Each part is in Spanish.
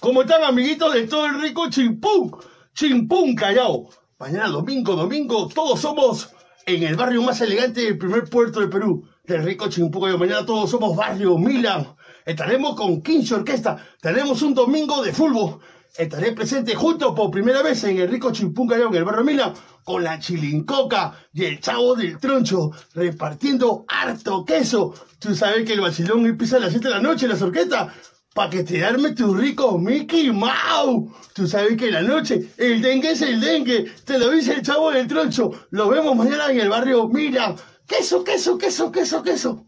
¿Cómo están amiguitos de todo el rico Chimpún? Chimpún Callao. Mañana domingo, domingo, todos somos en el barrio más elegante del primer puerto de Perú, del rico Chimpún Callao. Mañana todos somos barrio Milan. Estaremos con 15 orquesta. Tenemos un domingo de fútbol estaré presente junto por primera vez en el rico Chimpún Callao, en el barrio Mila, con la chilincoca y el chavo del troncho, repartiendo harto queso. Tú sabes que el vacilón empieza a las 7 de la noche, la sorqueta, para que te arme tu rico Mickey Mouse. Tú sabes que en la noche el dengue es el dengue, te lo dice el chavo del troncho. Lo vemos mañana en el barrio Mila. Queso, queso, queso, queso, queso.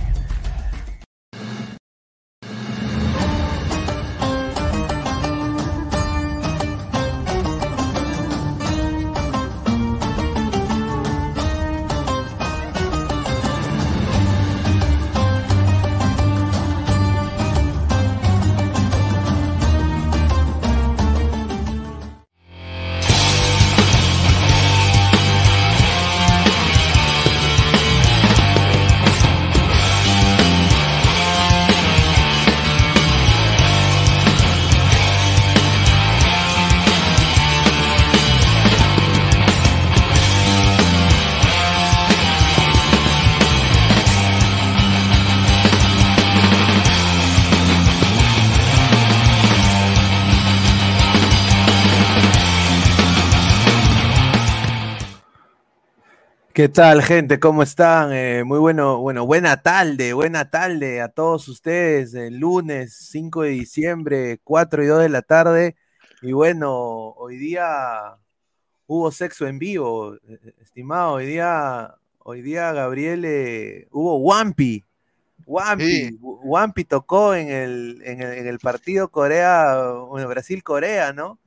¿Qué tal, gente? ¿Cómo están? Eh, muy bueno, bueno, buena tarde, buena tarde a todos ustedes. El lunes 5 de diciembre, 4 y 2 de la tarde. Y bueno, hoy día hubo sexo en vivo, eh, eh, estimado. Hoy día, hoy día Gabriel, hubo Wampi. Wampi, Wampi tocó en el, en el, en el partido Corea, bueno, Brasil-Corea, ¿no?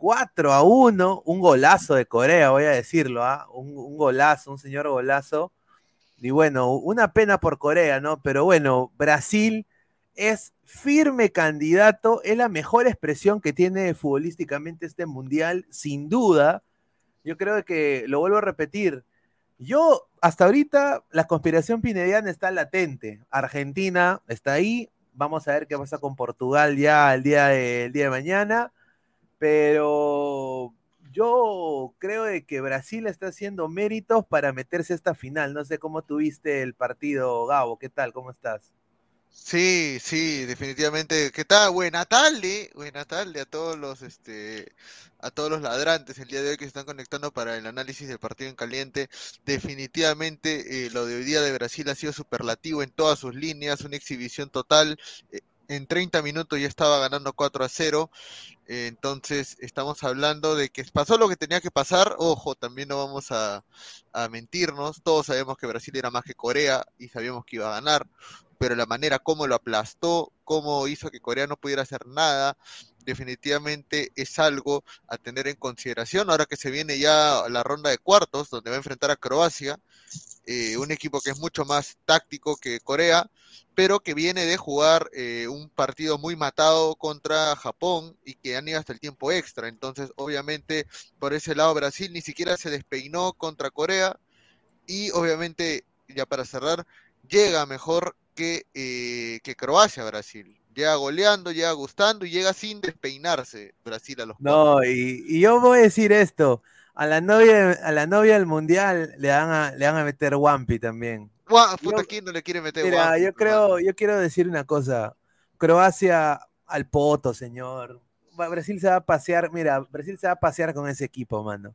4 a 1, un golazo de Corea, voy a decirlo, ¿ah? un, golazo, un señor golazo. Y bueno, una pena por Corea, ¿no? Pero bueno, Brasil es firme candidato, es la mejor expresión que tiene futbolísticamente este mundial, sin duda. Yo creo que, lo vuelvo a repetir, yo hasta ahorita la conspiración pinediana está latente. Argentina está ahí, vamos a ver qué pasa con Portugal ya el día el día de mañana pero yo creo de que Brasil está haciendo méritos para meterse a esta final. No sé cómo tuviste el partido, Gabo. ¿Qué tal? ¿Cómo estás? Sí, sí, definitivamente. ¿Qué tal? Buena tarde, buena tarde a todos los, este, a todos los ladrantes el día de hoy que se están conectando para el análisis del partido en caliente. Definitivamente eh, lo de hoy día de Brasil ha sido superlativo en todas sus líneas, una exhibición total. Eh, en 30 minutos ya estaba ganando 4 a 0. entonces estamos hablando de que pasó lo que tenía que pasar. Ojo, también no vamos a, mentirnos. Todos sabemos que Brasil era más que Corea y sabíamos que iba a ganar. Pero la manera como lo aplastó, cómo hizo que Corea no pudiera hacer nada, definitivamente es algo a tener en consideración. Ahora que se viene ya la ronda de cuartos, donde va a enfrentar a Croacia, eh, un equipo que es mucho más táctico que Corea pero que viene de jugar eh, un partido muy matado contra Japón y que han ido hasta el tiempo extra. Entonces, obviamente, por ese lado, Brasil ni siquiera se despeinó contra Corea y obviamente, ya para cerrar, llega mejor que, eh, que Croacia Brasil. Llega goleando, llega gustando y llega sin despeinarse Brasil a los No, y, y, yo voy a decir esto. A la novia, a la novia del mundial le van a, le van a meter Wampi también no le quiere meter Mira, yo creo, yo quiero decir una cosa. Croacia al poto, señor. Brasil se va a pasear, mira, Brasil se va a pasear con ese equipo, mano.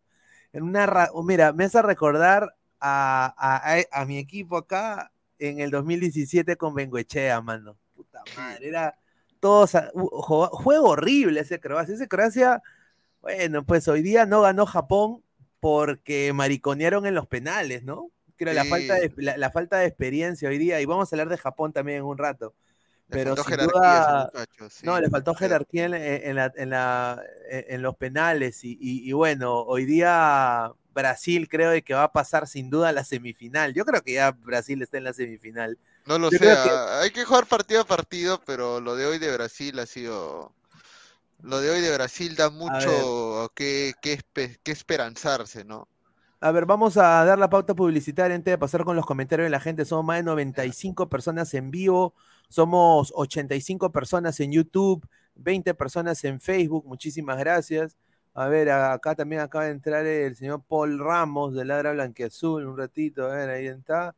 En una, mira, me hace recordar a, mi equipo acá en el 2017 con Benguechea, mano. Puta madre, era todos, juego horrible ese Croacia. Ese Croacia, bueno, pues hoy día no ganó Japón porque mariconearon en los penales, ¿no? creo, la, falta de, la, falta de experiencia hoy día, y vamos a hablar de Japón también en un rato, pero sin duda, no, le faltó jerarquía en, la, en, los penales y, bueno, hoy día Brasil creo que va a pasar sin duda a la semifinal. Yo creo que ya Brasil está en la semifinal. No lo sé, ah, hay que jugar partido a partido, pero lo de hoy de Brasil ha sido... Lo de hoy de Brasil da mucho que, que, que esperanzarse, ¿no? A ver, vamos a dar la pauta publicitaria antes de pasar con los comentarios de la gente. Somos más de 95 personas en vivo, somos 85 personas en YouTube, 20 personas en Facebook. Muchísimas gracias. A ver, acá también acaba de entrar el señor Paul Ramos de Ladra Blanqueazul. Un ratito, a ver, ahí está.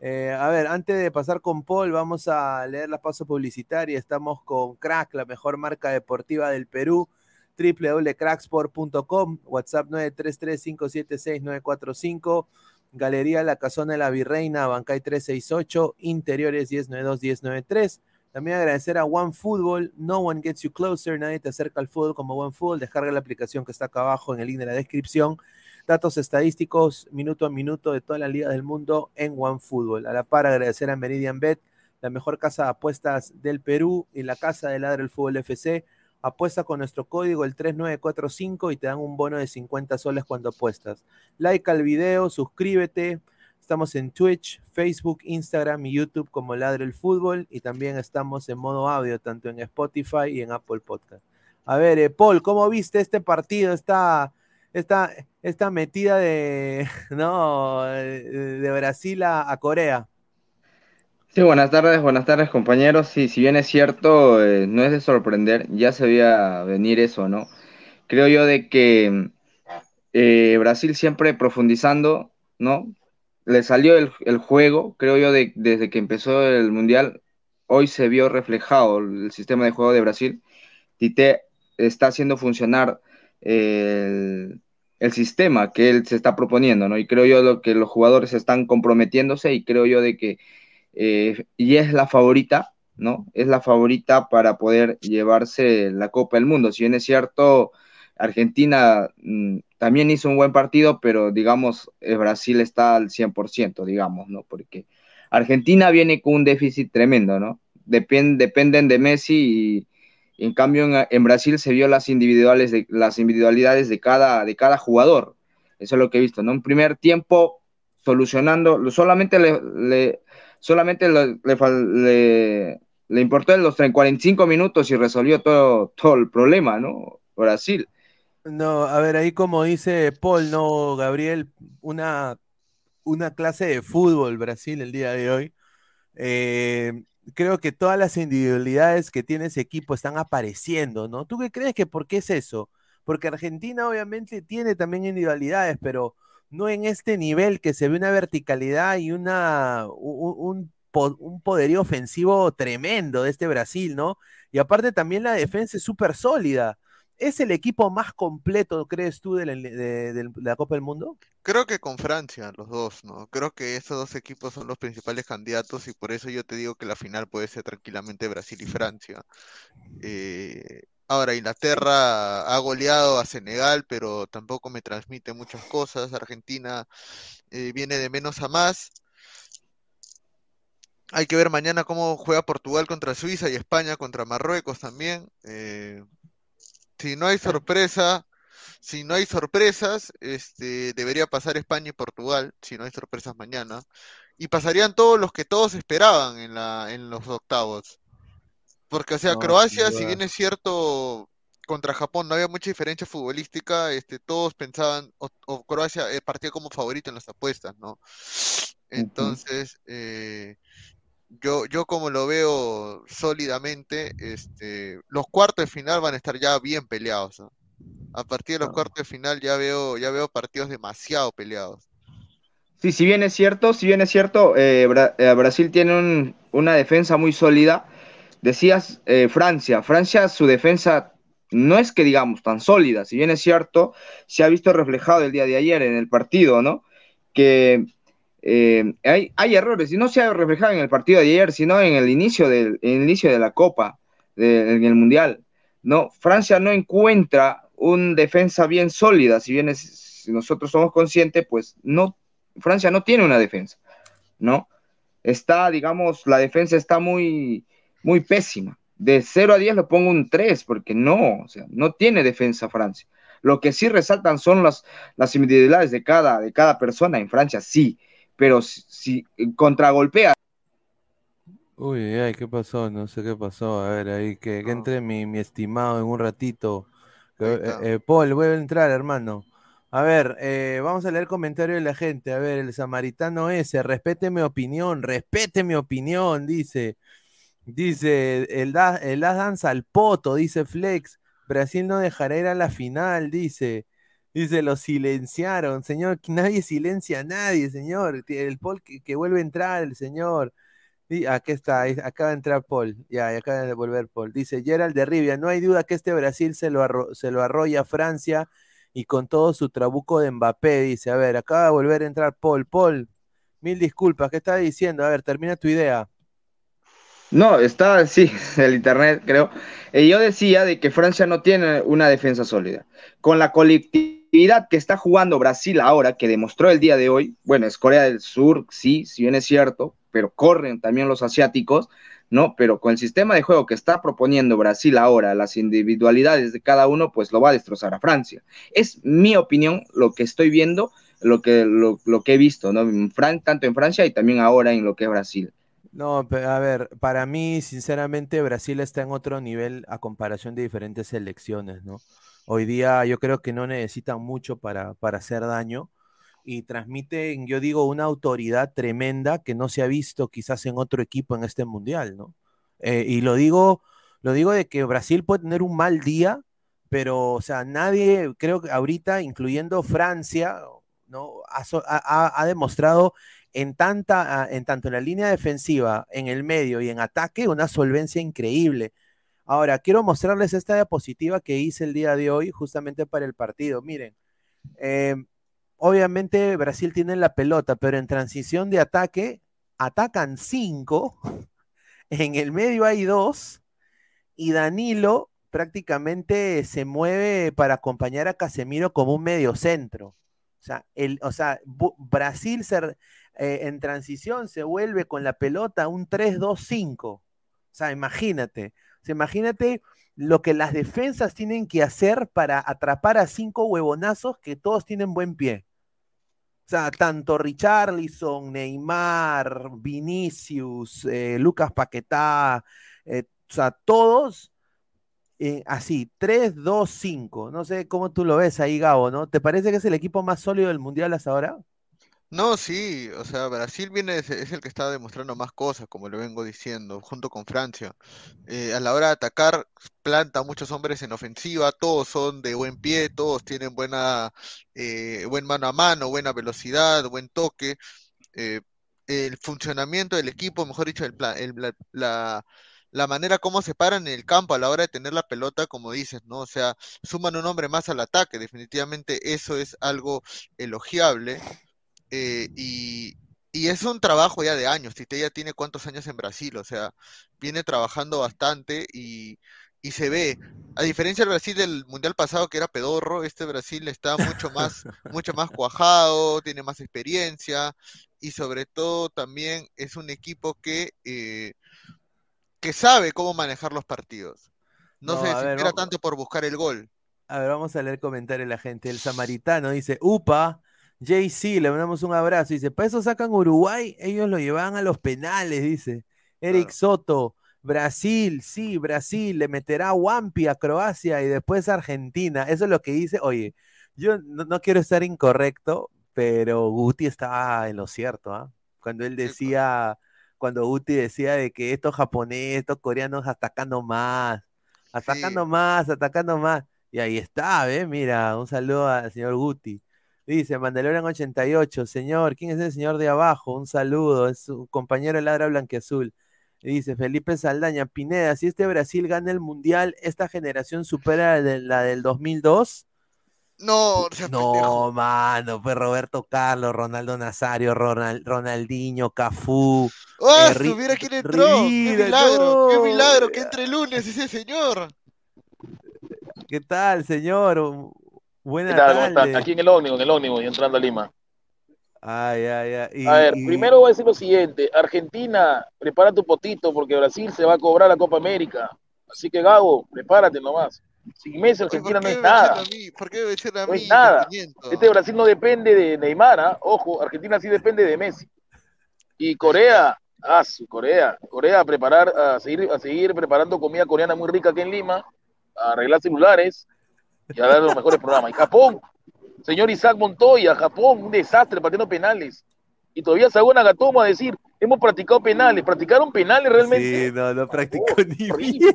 Eh, a ver, antes de pasar con Paul, vamos a leer la pausa publicitaria. Estamos con Crack, la mejor marca deportiva del Perú www.cracksport.com, WhatsApp 933-576-945, Galería La Casona de la Virreina, Bancay 368, Interiores 1092-1093. También agradecer a OneFootball, No One Gets You Closer, nadie te acerca al fútbol como OneFootball, descarga la aplicación que está acá abajo en el link de la descripción. Datos estadísticos minuto a minuto de toda la liga del mundo en OneFootball. A la par agradecer a Meridian Bet, la mejor casa de apuestas del Perú y la casa de Ladre el Fútbol FC Apuesta con nuestro código el 3945 y te dan un bono de 50 soles cuando apuestas. Like al video, suscríbete. Estamos en Twitch, Facebook, Instagram y YouTube como Ladre el Fútbol y también estamos en modo audio tanto en Spotify y en Apple Podcast. A ver, eh, Paul, ¿cómo viste este partido? Esta, esta, esta metida de, no, de Brasil a Corea. Sí, buenas tardes, buenas tardes compañeros. Sí, si bien es cierto, eh, no es de sorprender, ya se veía venir eso, ¿no? Creo yo de que eh, Brasil siempre profundizando, ¿no? Le salió el, juego, creo yo, de, desde que empezó el Mundial, hoy se vio reflejado el sistema de juego de Brasil. Tite está haciendo funcionar el, el sistema que él se está proponiendo, ¿no? Y creo yo lo que los jugadores están comprometiéndose y creo yo de que eh, y es la favorita, ¿no? Es la favorita para poder llevarse la Copa del Mundo. Si bien es cierto, Argentina mm, también hizo un buen partido, pero digamos, eh, Brasil está al 100%, digamos, ¿no? Porque Argentina viene con un déficit tremendo, ¿no? dependen de Messi y, en cambio en, Brasil se vio las, individuales de, las individualidades de cada, de cada jugador. Eso es lo que he visto, ¿no? En primer tiempo, solucionando, solamente le, solamente le, le, le, importó en los 45 minutos y resolvió todo, todo el problema, ¿no? Brasil. No, a ver, ahí como dice Paul, no, Gabriel, una, una clase de fútbol Brasil el día de hoy. Eh, creo que todas las individualidades que tiene ese equipo están apareciendo, ¿no? ¿Tú qué crees que por qué es eso? Porque Argentina obviamente tiene también individualidades, pero no en este nivel que se ve una verticalidad y una, un, un, poderío ofensivo tremendo de este Brasil, ¿no? Y aparte también la defensa es súper sólida. ¿Es el equipo más completo, crees tú, de la, Copa del Mundo? Creo que con Francia, los dos, ¿no? Creo que esos dos equipos son los principales candidatos y por eso yo te digo que la final puede ser tranquilamente Brasil y Francia. Eh, Ahora, Inglaterra ha goleado a Senegal, pero tampoco me transmite muchas cosas. Argentina eh, viene de menos a más. Hay que ver mañana cómo juega Portugal contra Suiza y España contra Marruecos también. Eh, si no hay sorpresa, si no hay sorpresas, este, debería pasar España y Portugal, si no hay sorpresas mañana. Y pasarían todos los que todos esperaban en, la, en los octavos. Porque, o sea, Croacia, si bien es cierto, contra Japón no había mucha diferencia futbolística, este, todos pensaban, o, Croacia eh, partía como favorito en las apuestas, ¿no? Entonces, eh, yo, yo como lo veo sólidamente, este, los cuartos de final van a estar ya bien peleados. A partir de los cuartos de final ya veo, ya veo partidos demasiado peleados. Sí, si bien es cierto, si bien es cierto, eh, Brasil tiene una defensa muy sólida Decías eh, Francia, Francia su defensa no es que digamos tan sólida, si bien es cierto, se ha visto reflejado el día de ayer en el partido, ¿no? Que eh, hay, errores, y no se ha reflejado en el partido de ayer, sino en el inicio, del, inicio de la Copa, en el Mundial, ¿no? Francia no encuentra una defensa bien sólida, si bien si nosotros somos conscientes, pues no, Francia no tiene una defensa, ¿no? Está, digamos, la defensa está muy muy pésima. De 0 a 10 le pongo un 3, porque no, o sea, no tiene defensa Francia. Lo que sí resaltan son las, las individualidades de cada, de cada persona en Francia, sí, pero si, si contragolpea. Uy, ay, ¿qué pasó? No sé qué pasó. A ver, ahí que, que entre mi, mi estimado en un ratito. Eh, eh, Paul, vuelve a entrar, hermano. A ver, eh, vamos a leer comentarios de la gente. A ver, el samaritano ese, respete mi opinión, respete mi opinión, dice. Dice, el, da, el da danza al poto, dice Flex. Brasil no dejará ir a la final, dice. Dice, lo silenciaron, señor. Nadie silencia a nadie, señor. El Paul que, vuelve a entrar, el señor. Sí, aquí está, acaba de entrar Paul, ya, y acaba de volver Paul. Dice Gerald de Rivia, no hay duda que este Brasil se lo, se lo arrolla a Francia y con todo su trabuco de Mbappé, dice, a ver, acaba de volver a entrar Paul. Paul, mil disculpas, ¿qué estaba diciendo? A ver, termina tu idea. No, está, sí, el internet, creo. Eh, yo decía de que Francia no tiene una defensa sólida. Con la que está jugando Brasil ahora, que demostró el día de hoy, bueno, es Corea del Sur, sí, si bien es cierto, pero corren también los asiáticos, ¿no? Pero con el sistema de juego que está proponiendo Brasil ahora, las individualidades de cada uno, pues lo va a destrozar a Francia. Es mi opinión, lo que estoy viendo, lo que, lo, que he visto, ¿no? Tanto en Francia y también ahora en lo que es Brasil. No, a ver, para mí, sinceramente, Brasil está en otro nivel a comparación de diferentes selecciones, ¿no? Hoy día yo creo que no necesitan mucho para, para hacer daño y transmiten, yo digo, una autoridad tremenda que no se ha visto quizás en otro equipo en este mundial, ¿no? Eh, y lo digo, lo digo de que Brasil puede tener un mal día, pero, o sea, nadie, creo que ahorita, incluyendo Francia, ¿no? Ha, ha demostrado en, tanta, ah, en tanto en la línea defensiva, en el medio y en ataque, una solvencia increíble. Ahora, quiero mostrarles esta diapositiva que hice el día de hoy, justamente para el partido. Miren, eh, obviamente Brasil tiene la pelota, pero en transición de ataque atacan cinco, en el medio hay dos, y Danilo prácticamente se mueve para acompañar a Casemiro como un medio centro. O sea, el, o sea Brasil se, eh, en transición se vuelve con la pelota un 3-2-5. O sea, imagínate. Sea, imagínate lo que las defensas tienen que hacer para atrapar a cinco huevonazos que todos tienen buen pie. O sea, tanto Richarlison, Neymar, Vinicius, eh, Lucas Paquetá, eh, o sea, todos eh, así, 3, 2, 5. No sé cómo tú lo ves ahí, Gabo, ¿no? ¿Te parece que es el equipo más sólido del mundial hasta ahora? No, sí, o sea, Brasil viene, es, el que está demostrando más cosas, como le vengo diciendo, junto con Francia. Eh, a la hora de atacar, planta muchos hombres en ofensiva, todos son de buen pie, todos tienen buena, eh, buen mano a mano, buena velocidad, buen toque. Eh, el funcionamiento del equipo, mejor dicho, el el- la, la- la manera como se paran en el campo a la hora de tener la pelota, como dices, ¿no? O sea, suman un hombre más al ataque, definitivamente eso es algo elogiable. Eh, y, y es un trabajo ya de años. Tite ya tiene cuántos años en Brasil, o sea, viene trabajando bastante y, y se ve. A diferencia del Brasil del Mundial pasado, que era pedorro, este Brasil está mucho más, mucho más cuajado, tiene más experiencia y sobre todo también es un equipo que, eh, que sabe cómo manejar los partidos. No, No, se ver, desespera vamos- tanto por buscar el gol. A ver, vamos a leer comentarios de la gente. El samaritano dice, upa, JC, le mandamos un abrazo. Dice, para eso sacan Uruguay, ellos lo llevan a los penales, dice. Eric Claro. Soto, Brasil, sí, Brasil, le meterá Wampi a Croacia y después a Argentina. Eso es lo que dice. Oye, yo no, no quiero estar incorrecto, pero Guti estaba en lo cierto, ¿ah? Cuando él Sí, pues. decía, cuando Guti decía de que estos japoneses, estos coreanos atacando más, atacando Sí. más, atacando más. Y ahí está, ¿ves? Mira, un saludo al señor Guti. Dice Mandalorian 88, señor, ¿quién es el señor de abajo? Un saludo, es su compañero de Ladra Blanquiazul. Y Dice Felipe Saldaña, Pineda, si este Brasil gana el Mundial, ¿esta generación supera la de- la del 2002? No. No, mano, pues Roberto Carlos, Ronaldo Nazario, Ronald- Ronaldinho, Cafú. ¡Ah, eh, mira quién entró! ¡Qué Rivera, milagro! ¡Qué no, milagro que entre lunes ese señor! ¿Qué tal, señor? Buena ¿Qué tal? ¿Cómo están? tarde. Aquí en el ómnibus, en el ómnibus y entrando a Lima. Ay, ay, ay. Y- A ver, y- primero voy a decir lo siguiente. Argentina, prepara tu potito porque Brasil se va a cobrar la Copa América. Así que Gabo, prepárate nomás. Sin Messi, Argentina ¿por no es nada. ¿Por qué echan a No mí? es nada. Este Brasil no depende de Neymar, ¿ah? ojo, Argentina sí depende de Messi. Y Corea, ah, su Corea, Corea a preparar, a seguir, a seguir preparando comida coreana muy rica aquí en Lima, a arreglar celulares y a dar los mejores programas. Y Japón, señor Isaac Montoya, Japón, un desastre partiendo penales. Y todavía se una gatoma a decir, hemos practicado penales, practicaron penales realmente. Sí, no, no practicó Oh, ni horrible.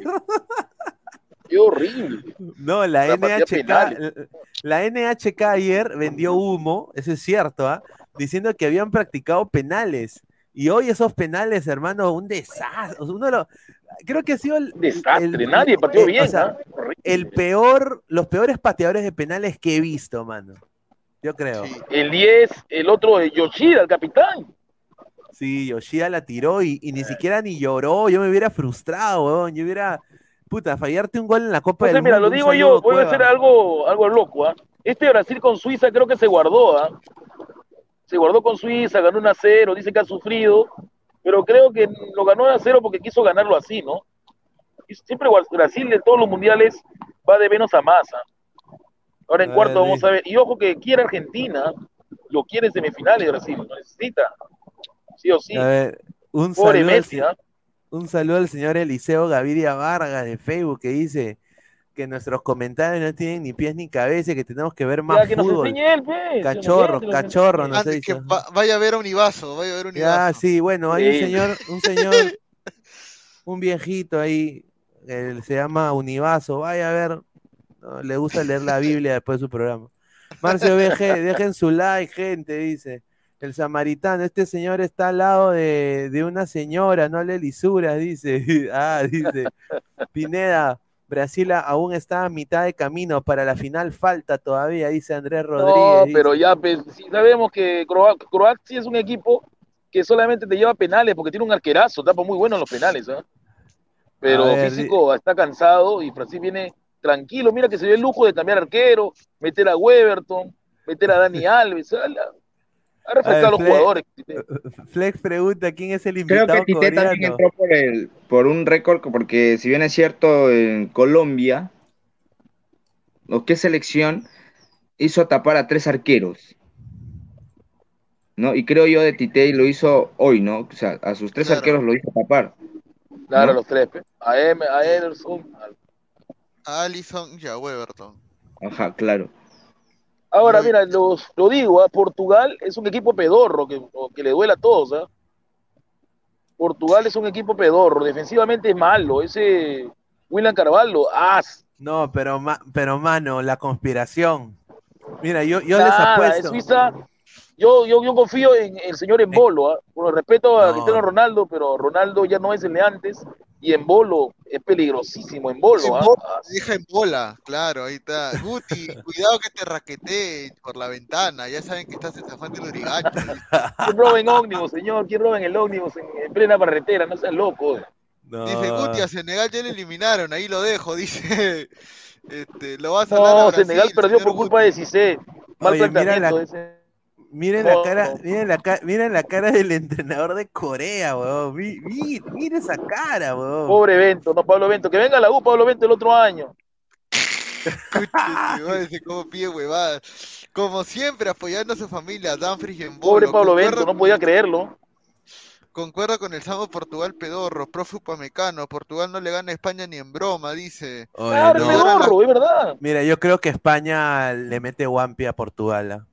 Qué horrible. No, la NHK, penales. la NHK ayer vendió humo, eso es cierto, ¿ah? diciendo que habían practicado penales. Y hoy esos penales, hermano, un desastre. uno de los- creo que ha sido el, Un desastre, el- nadie partió el- bien. o sea. Horrible. el peor, los peores pateadores de penales que he visto, mano. Yo creo. Sí. El 10, el otro de Yoshida, el capitán. Sí, Yoshida la tiró y, y ni siquiera ni lloró. Yo me hubiera frustrado, weón. Yo hubiera. Puta, fallarte un gol en la Copa Entonces, del mira, Mundo. lo un digo yo, voy a hacer algo, algo loco. ¿ah? Este Brasil con Suiza creo que se guardó. ¿ah? Se guardó con Suiza, ganó un a 0, dice que ha sufrido, pero creo que lo ganó a 0 porque quiso ganarlo así, ¿no? Y siempre Brasil en todos los mundiales va de menos a más. ¿ah? Ahora en A cuarto vamos a ver. Y ojo que quiere Argentina, lo quiere en semifinales Brasil, lo necesita. Sí o sí. A ver, un Pobre saludo, al, Messi, ¿ah? un saludo al señor Eliseo Gaviria Vargas de Facebook que dice que nuestros comentarios no tienen ni pies ni cabeza que tenemos que ver Ya más que nos fútbol. él, pues. Cachorro, nos cachorro, no sé. Antes que va- vaya a ver a Univaso, vaya a ver a Ya, Univaso. sí, bueno, hay un señor, un señor, un viejito ahí, él se llama Univaso, vaya a ver, no, le gusta leer la Biblia después de su programa. Marcio BG, dejen su like, gente, dice. El samaritano, este señor está al lado de, de una señora, no le lisuras, dice. Ah, dice. Pineda, Brasil aún está a mitad de camino, para la final falta todavía, dice Andrés Rodríguez. No, dice. pero ya, pues, sabemos que Croa- Croacia es un equipo que solamente te lleva penales porque tiene un arquerazo, tapa muy bueno en los penales, ¿ah? Pero ver, físico está cansado y Brasil viene tranquilo. Mira que se dio el lujo de cambiar arquero, meter a Weberton, meter a Dani Alves. Ha, a los jugadores. Flex pregunta quién es el Creo invitado que Tite también entró por, el, por un récord, porque si bien es cierto, en Colombia, o qué selección hizo tapar a tres arqueros. ¿No? Y creo yo de Tite lo hizo hoy, ¿no? O sea, a sus tres Claro. arqueros lo hizo tapar. Claro, ¿No? los tres. A, em, a Ederson. a- A Allison y a Weberton. Ajá, claro. Ahora, mira, los, lo digo, ¿ah? Portugal es un equipo pedorro que, que le duele a todos. ¿ah? Portugal es un equipo pedorro, defensivamente es malo. Ese William Carvalho, as. No, pero, ma- pero mano, la conspiración. Mira, yo, yo les Nada, es apuesto. Suiza. Yo, yo, yo confío en el señor Embolo, ¿ah? con el respeto a No. Cristiano Ronaldo, pero Ronaldo ya no es el de antes y Embolo es peligrosísimo. Embolo, ¿ah? Embolo. Ah, Deja en bola, claro, ahí está. Guti, cuidado que te raquetee por la ventana. Ya saben que estás en San Juan del Urigancho. ¿Quién roba en ómnibus, señor? ¿Quién roba en el ómnibus en, en plena carretera? No seas loco. No. Dice Guti, a Senegal ya le eliminaron, ahí lo dejo, dice. Este, lo vas a a No, Brasil, Senegal perdió por culpa Guti. de Cissé. Mal Oye, mira planteamiento la- ese. Miren la cara, miren la, ca- miren la cara del entrenador de Corea, weón. Mi- mi- Mira esa cara, weón. Pobre Bento, no Pablo Bento. Que venga a la U Pablo Bento el otro año. Cómo pide huevadas. Como siempre, apoyando a su familia, Danfries y en Pobre. Pablo Concuerdo Bento, no con- podía creerlo. Concuerda con el Samo Portugal pedorro, profe Upamecano. Portugal no le gana a España ni en broma, dice. Oye, Claro, no. es pedorro, es verdad. Mira, yo creo que España le mete Wampi a Portugal. ¿ah?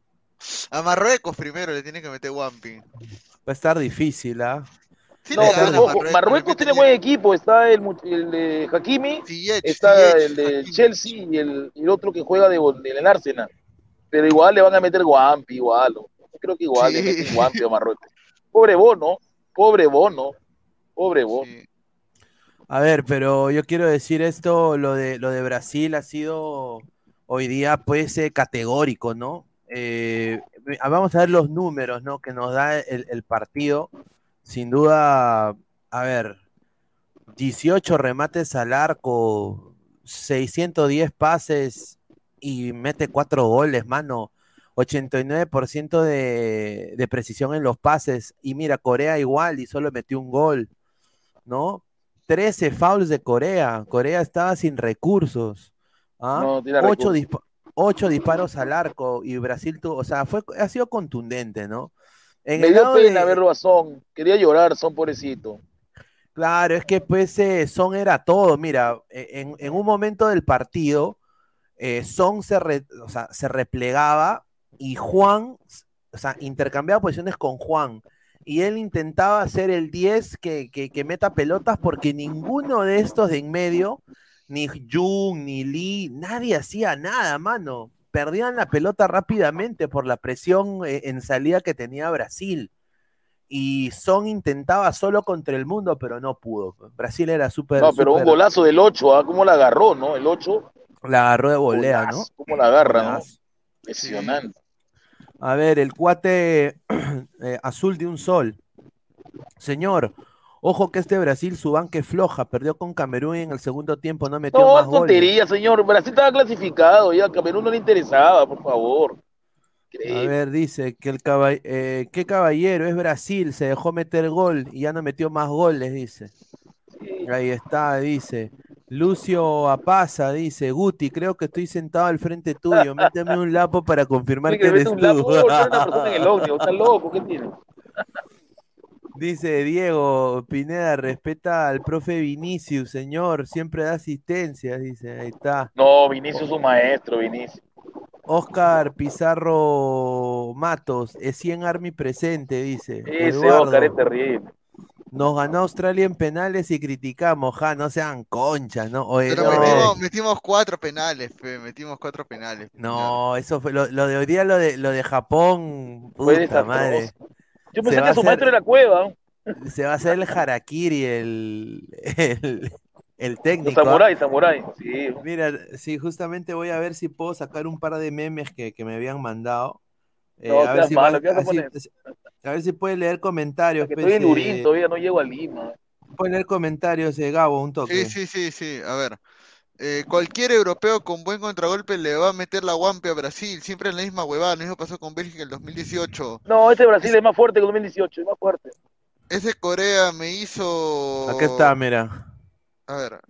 A Marruecos primero le tiene que meter Wampi. Va a estar difícil, ¿ah? Sí No, pero ojo, Marruecos, tiene buen equipo. Está el, de Hakimi, Ziyech, está Ziyech, el de Hakimi. Chelsea y el, otro que juega de, en el Arsenal. Pero igual le van a meter Guampi, igual. creo que igual le meten Guampi a Marruecos. Pobre Bono, pobre Bono, pobre Bono. Sí. A ver, pero yo quiero decir esto, lo de, lo de Brasil ha sido hoy día pues eh, categórico, ¿no? Eh, vamos a ver los números, ¿no? Que nos da el, el partido. Sin duda, a ver, 18 remates al arco, 610 pases y mete cuatro goles, mano. 89% de, de precisión en los pases. Y mira, Corea igual y solo metió un gol, ¿no? 13 fouls de Corea. Corea estaba sin recursos. ¿ah? No, tiene ocho, recursos. dispa- ocho disparos al arco y Brasil tuvo, o sea, fue, ha sido contundente, ¿no? En Me dio pena de- verlo a Son. Quería llorar, Son, pobrecito. Claro, es que pues eh, Son era todo. Mira, e- en, en un momento del partido, eh, Son se, re- o sea, se replegaba y Juan, o sea, intercambiaba posiciones con Juan. Y él intentaba hacer el 10 que, que, que meta pelotas porque ninguno de estos de en medio, ni Jung, ni Lee, nadie hacía nada, mano. Perdían la pelota rápidamente por la presión eh, en salida que tenía Brasil y Son intentaba solo contra el mundo, pero no pudo. Brasil era súper. No, pero un golazo del 8, ¿ah? ¿Cómo la agarró, no? El 8. La agarró de volea, ¿no? ¿Cómo la agarra, no? Impresionante. A ver, el cuate eh, azul de un sol. Señor, ojo que este Brasil, su banque floja, perdió con Camerún y en el segundo tiempo no metió No, más es goles. tontería, señor. Brasil estaba clasificado, ya Camerún no le interesaba, por favor. A ver, dice que el caball- eh, qué caballero es Brasil, se dejó meter gol y ya no metió más goles, dice. Sí. Ahí está, dice. Lucio Apaza dice, Guti, creo que estoy sentado al frente tuyo, méteme un lapo para confirmar que que eres un tú. lapo, una persona en el ómnibus, está loco, ¿qué tiene? Dice Diego Pineda, respeta al profe Vinicius, señor, siempre da asistencia, dice, ahí está. No, Vinicius es un maestro, Vinicius. Oscar Pizarro Matos, es 100 Army presente, dice. Ese Eduardo, Oscar es terrible. nos ganó Australia en penales y criticamos, ja, no sean conchas, ¿no? Oye, Pero no. metimos, metimos cuatro penales, fe, metimos cuatro penales. No, eso fue lo, lo de hoy día, lo de lo de Japón, puta madre. Yo pensé que a su hacer- maestro era Cueva, Se va a hacer el harakiri, el, el, el técnico. ¿ah? samuráis, samuráis. Sí. Mira, sí, justamente voy a ver si puedo sacar un par de memes que, que me habían mandado. Eh, No, a, ver si malo, va- ¿qué vas a ver si puede leer comentarios. Que pues, estoy en Lurín, eh, todavía no llego a Lima. puede leer comentarios, eh, Gabo, un toque. Sí, sí, sí, sí. A ver. Eh, cualquier europeo con buen contragolpe le va a meter la guampe a Brasil. Siempre en la misma huevada. Lo mismo pasó con Bélgica en el 2018. No, este Brasil es más fuerte que 2018, es más fuerte. Ese Corea me hizo. Aquí está, mira. A ver.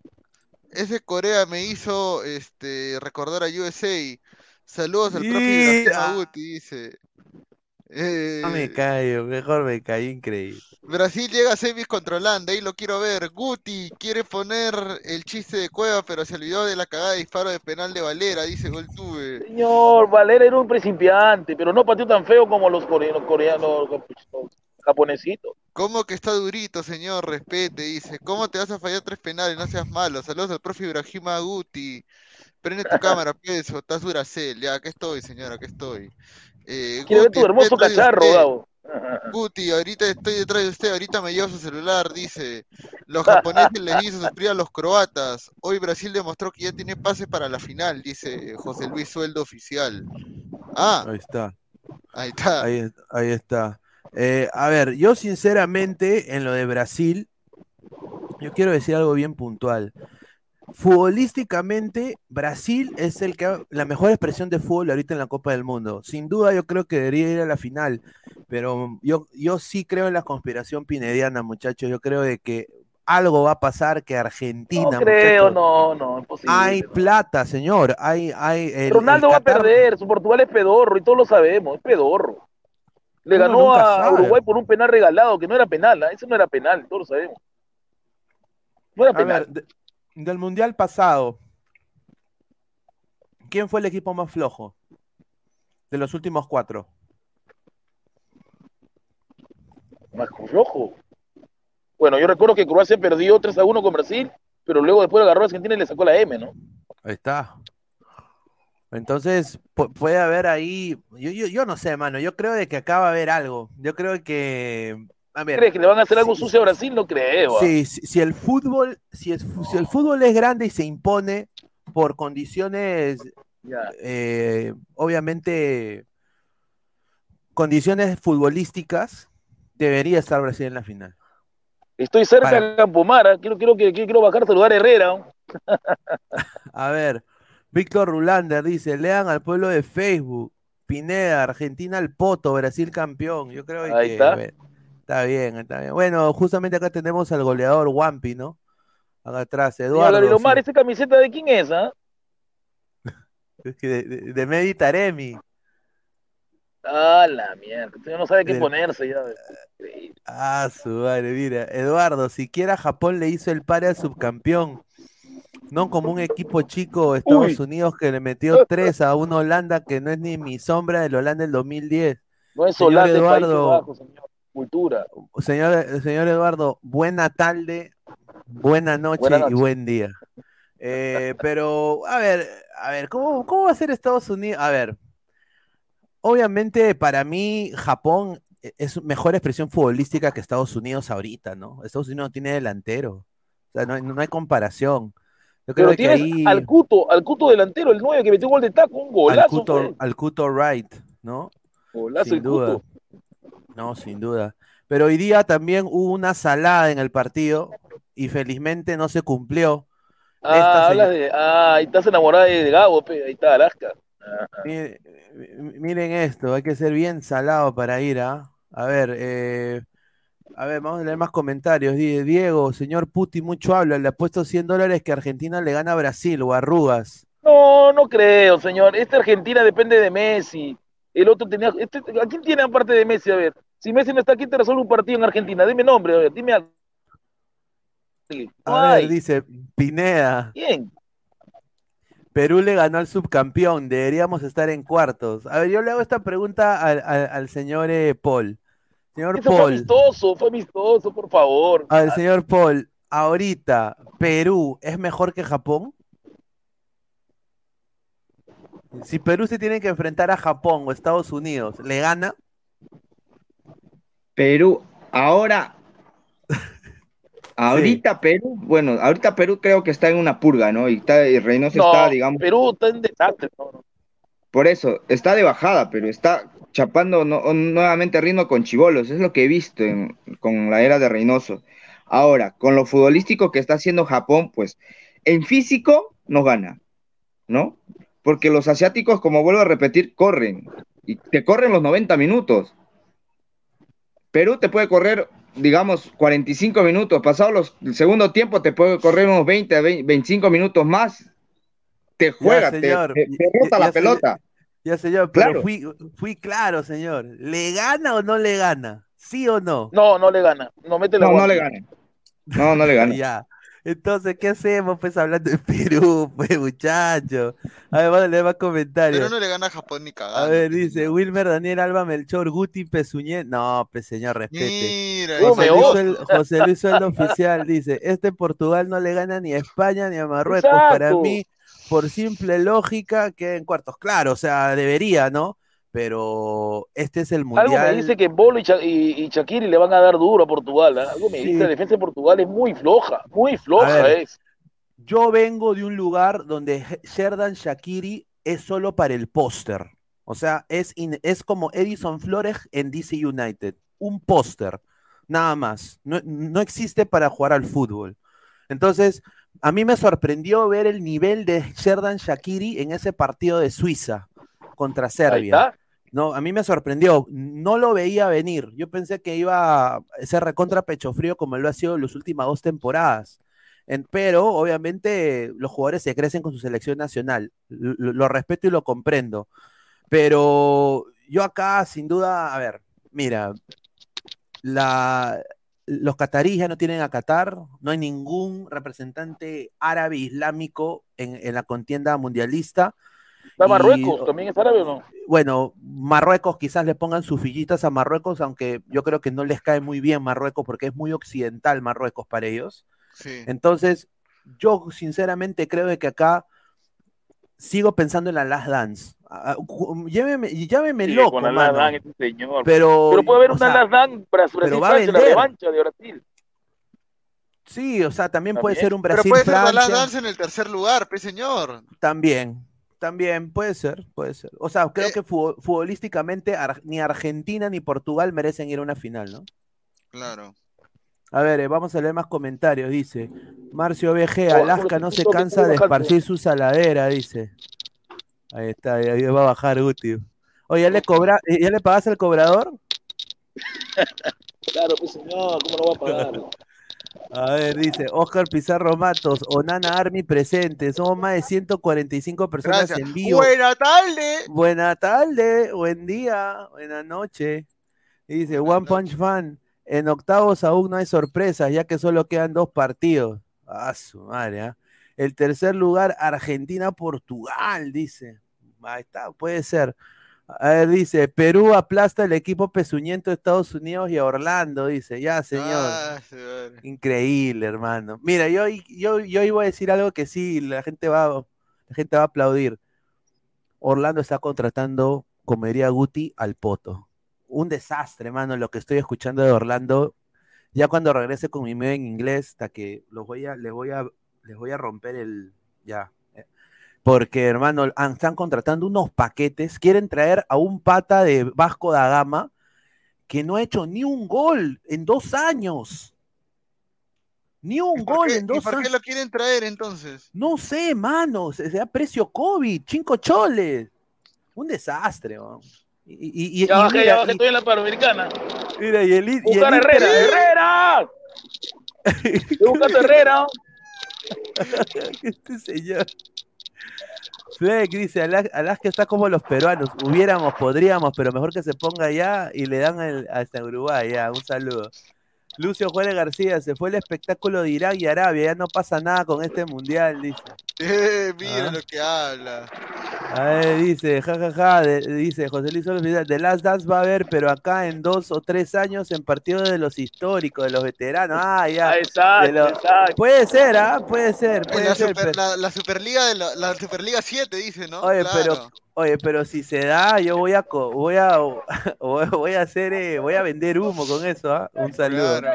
Ese Corea me hizo este recordar a USA. Saludos al profe Y- Ibrahim ah. Aguti, dice. Eh, No me callo, mejor me caí increíble. Brasil llega a semis contra Holanda, ahí lo quiero ver. Guti quiere poner el chiste de Cueva, pero se olvidó de la cagada de disparo de penal de Valera, dice Goltube. Señor, Valera era un principiante, pero no pateó tan feo como los coreanos, coreanos japonesitos. ¿Cómo que está durito, señor? Respete, dice. ¿Cómo te vas a fallar tres penales? No seas malo. Saludos al profe Ibrahim Aguti. Prende tu cámara, peso. Estás Duracel. Ya, aquí estoy, señor, aquí estoy. Eh, Quiero ver Guti, tu hermoso cacharro. Gabo. Guti, ahorita estoy detrás de usted, ahorita me llevo su celular, dice. Los japoneses les hizo sufrir a los croatas. Hoy Brasil demostró que ya tiene pase para la final, dice José Luis Sueldo Oficial. Ah, Ahí está. ahí está. Ahí, es- ahí está. Eh, a ver, yo sinceramente en lo de Brasil, yo quiero decir algo bien puntual. Futbolísticamente, Brasil es el que ha- la mejor expresión de fútbol ahorita en la Copa del Mundo. Sin duda, yo creo que debería ir a la final, pero yo, yo sí creo en la conspiración pinediana, muchachos. Yo creo de que algo va a pasar que Argentina, No creo, muchachos, no, no, imposible. hay no. plata, señor. Hay, hay el- Ronaldo el va a perder, su Portugal es pedorro y todos lo sabemos, es pedorro. Le Uno ganó a sabe. Uruguay por un penal regalado, que no era penal, ¿ah? ese no era penal, todos lo sabemos. No era A penal. ver, de- del mundial pasado, ¿quién fue el equipo más flojo? De los últimos cuatro. Más rojo. Bueno, yo recuerdo que Croacia perdió 3 a 1 con Brasil, pero luego después agarró a Argentina y le sacó la M, ¿no? Ahí está. Entonces, pu- puede haber ahí. Yo, yo, yo no sé, mano. Yo creo de que acá va a haber algo. Yo creo que. A ver. ¿Crees que le van a hacer algo sí, sucio a Brasil? No creo. ¿ah? Sí, si, el fútbol, si, es, si el fútbol es grande y se impone por condiciones, eh, obviamente, condiciones futbolísticas, debería estar Brasil en la final. Estoy cerca Para- de Campomara, quiero, quiero, quiero, quiero bajar a saludar a Herrera. A ver, Víctor Rulander dice, lean al pueblo de Facebook. Pineda, Argentina al poto, Brasil campeón. Yo creo Ahí que está. Está bien, está bien. Bueno, justamente acá tenemos al goleador Wampi, ¿no? Acá atrás, Eduardo. Omar, sí, ¿esa camiseta de quién es? ah? de, de, de Medi Taremi. Ah, la mierda. Usted no sabe qué Del- ponerse ya. Ah, su madre, mira. Eduardo, siquiera Japón le hizo el pare al subcampeón. No como un equipo chico Estados Uy. Unidos que le metió tres a una Holanda que no es ni mi sombra del Holanda del 2010. No es Holanda, es Eduardo. Señor. Cultura. Señor, señor Eduardo, buena tarde, buena noche, Buena noche. y buen día. Eh, pero, a ver, a ver, ¿cómo, ¿cómo va a ser Estados Unidos? A ver, obviamente para mí Japón es mejor expresión futbolística que Estados Unidos ahorita, ¿no? Estados Unidos no tiene delantero, o sea, no hay, no hay comparación. Yo creo Pero que ahí al Cuto, al Cuto delantero, el 9 que metió un gol de taco, un al golazo. Cuto, fue. al Cuto Wright, ¿no? Golazo Sin el duda. Cuto. No, sin duda. Pero hoy día también hubo una salada en el partido y felizmente no se cumplió. Ah, hablas de. Ah, ahí estás enamorada de, Gabo, pe, ahí está Alaska. Ah, Mire- mi- Miren esto, hay que ser bien salado para ir, ¿ah? A ver, eh, a ver, vamos a leer más comentarios. Dice, Diego, señor Putin, mucho habla, le apuesto 100 dólares que Argentina le gana a Brasil o a Arrugas. No, no creo, señor. Esta Argentina depende de Messi. El otro tenía. Este, ¿A quién tiene aparte de Messi? A ver. Si Messi no está aquí, te resuelve un partido en Argentina. Dime nombre, a ver, dime algo. A ver, dice Pineda, ¿Quién? Perú le ganó al subcampeón, deberíamos estar en cuartos. A ver, yo le hago esta pregunta al, al- al señor eh, Paul. Señor Eso fue Paul. amistoso, fue amistoso, por favor. Al señor Paul, ahorita, ¿Perú es mejor que Japón? Si Perú se tiene que enfrentar a Japón o Estados Unidos, ¿le gana? Perú, ahora, ahorita Perú, bueno, ahorita Perú creo que está en una purga, ¿no? Y, está, y Reynoso No, está, digamos, Perú está en desastre. no, no. por eso, está de bajada, pero está chapando no- nuevamente ritmo con Chivolos, es lo que he visto en- con la era de Reynoso. Ahora, con lo futbolístico que está haciendo Japón, pues en físico nos gana, ¿no? Porque los asiáticos, como vuelvo a repetir, corren y te corren los 90 minutos. Perú te puede correr, digamos, 45 minutos. Pasado los, el segundo tiempo te puede correr unos 20 a 20, 25 minutos más. Te juega, te, señor. te- te rota ya la pelota. Ya señor, pero Claro. fui, fui claro, señor. ¿Le gana o no le gana? ¿Sí o no? No, no le gana. No, mete la No, no le gana. No, no le gana. Ya. Entonces, ¿qué hacemos? Pues hablando de Perú, pues muchachos. A ver, vamos a leer más comentarios. Pero no le gana a Japón ni cagando. A ver, dice Wilmer Daniel Alba Melchor Guti Pezuñé. No, pues señor, respete. Mira, José Luis, José Sueldo Oficial dice, este Portugal no le gana ni a España ni a Marruecos. Para mí, por simple lógica, queda en cuartos. Claro, o sea, debería, ¿no? Pero este es el Algo mundial. me dice que Bolo y, y Shaqiri le van a dar duro a Portugal. ¿ah? Algo me Sí. dice que la defensa de Portugal es muy floja, muy floja ver. es. Yo vengo de un lugar donde He- Sherdan Shakiri es solo para el póster. O sea, es, in- es como Edison Flores en DC United. Un póster, nada más. No, no existe para jugar al fútbol. Entonces, a mí me sorprendió ver el nivel de Sherdan Shakiri en ese partido de Suiza contra Serbia. No, a mí me sorprendió, no lo veía venir. Yo pensé que iba a ser recontra pecho frío como lo ha sido en las últimas dos temporadas. Pero obviamente los jugadores se crecen con su selección nacional. Lo, respeto y lo comprendo. Pero yo acá, sin duda, a ver, mira, los cataríes ya no tienen a Qatar, no hay ningún representante árabe islámico en la contienda mundialista. Está Y- Marruecos, ¿también es árabe o no? bueno, Marruecos quizás le pongan sus fillitas a Marruecos, aunque yo creo que no les cae muy bien Marruecos porque es muy occidental Marruecos para ellos. Sí. Entonces, yo sinceramente creo de que acá sigo pensando en la Last Dance. Cu- Llámeme, llámeme Sí, loco, con la mano, Last Dance, este señor. pero, Pero puede haber una sea, Last Dance Brasil, pero va a Francia, la revancha de Brasil. sí, o sea, también puede ser un Pero Brasil puede ser la Last Dance en el tercer lugar, pe señor. también. También puede ser, puede ser. O sea, creo Eh. que fu- futbolísticamente Ar- ni Argentina ni Portugal merecen ir a una final, ¿no? Claro. A ver, eh, vamos a leer más comentarios. Dice Marcio BG, Alaska no se cansa de esparcir su saladera, dice. Ahí está, ahí va a bajar Guti. Oye, ¿ya le, cobra, eh, ¿ya le pagaste al cobrador? Claro, pues señor, ¿cómo no va a pagar? A ver, dice Oscar Pizarro Matos, Onana Army presente. Somos más de 145 personas Gracias. en vivo. Buena tarde. Buena tarde, buen día, buena noche. Dice One Punch Fan. En octavos aún no hay sorpresas, ya que solo quedan dos partidos. Ah, su madre, ¿ah? El tercer lugar, Argentina-Portugal, dice. Ahí está, puede ser. A ver, dice, Perú aplasta el equipo pezuñento de Estados Unidos y a Orlando, dice. Ya, señor. Ah, sí, vale. Increíble, hermano. Mira, yo, yo, yo iba a decir algo que sí, la gente va, la gente va a aplaudir. Orlando está contratando, como diría Guti, al poto. Un desastre, hermano, lo que estoy escuchando de Orlando. Ya cuando regrese con mi medio en inglés, hasta que los voy a, les voy a, les voy a romper el, ya. Porque, hermano, están contratando unos paquetes, quieren traer a un pata de Vasco da Gama que no ha hecho ni un gol en dos años. Ni un ¿Y por gol qué- en ¿Y dos por qué años. lo quieren traer entonces? No sé, mano, se, se da precio COVID, cinco choles. Un desastre, weón. Y, y- y- Ya y bajé, mira, ya bajé, y- estoy en la Panamericana. mira, y el, y el Buscar Herrera, Herrera. Estoy buscando Herrera. este señor. Fleck dice, Ala- Alaska está como los peruanos. Hubiéramos, podríamos, pero mejor que se ponga allá y le dan hasta Uruguay. Ya, un saludo. Lucio Juárez García, se fue el espectáculo de Irak y Arabia. Ya no pasa nada con este mundial, dice. Eh, mira Ah. lo que habla. A ver, dice, jajaja, de- dice José Luis Solos Vidal, The Last Dance va a haber, pero acá en dos o tres años en partidos de los históricos, de los veteranos. Ah, ya. Ah, exacto, de lo- exacto. Puede ser, ¿ah? Puede ser, puede la, ser. super- pero- la, la Superliga de la, la Superliga 7 dice, ¿no? Oye, Claro. pero, oye, pero si se da, yo voy a, voy a, voy a hacer, eh, voy a vender humo con eso, ¿ah? Un saludo. Claro.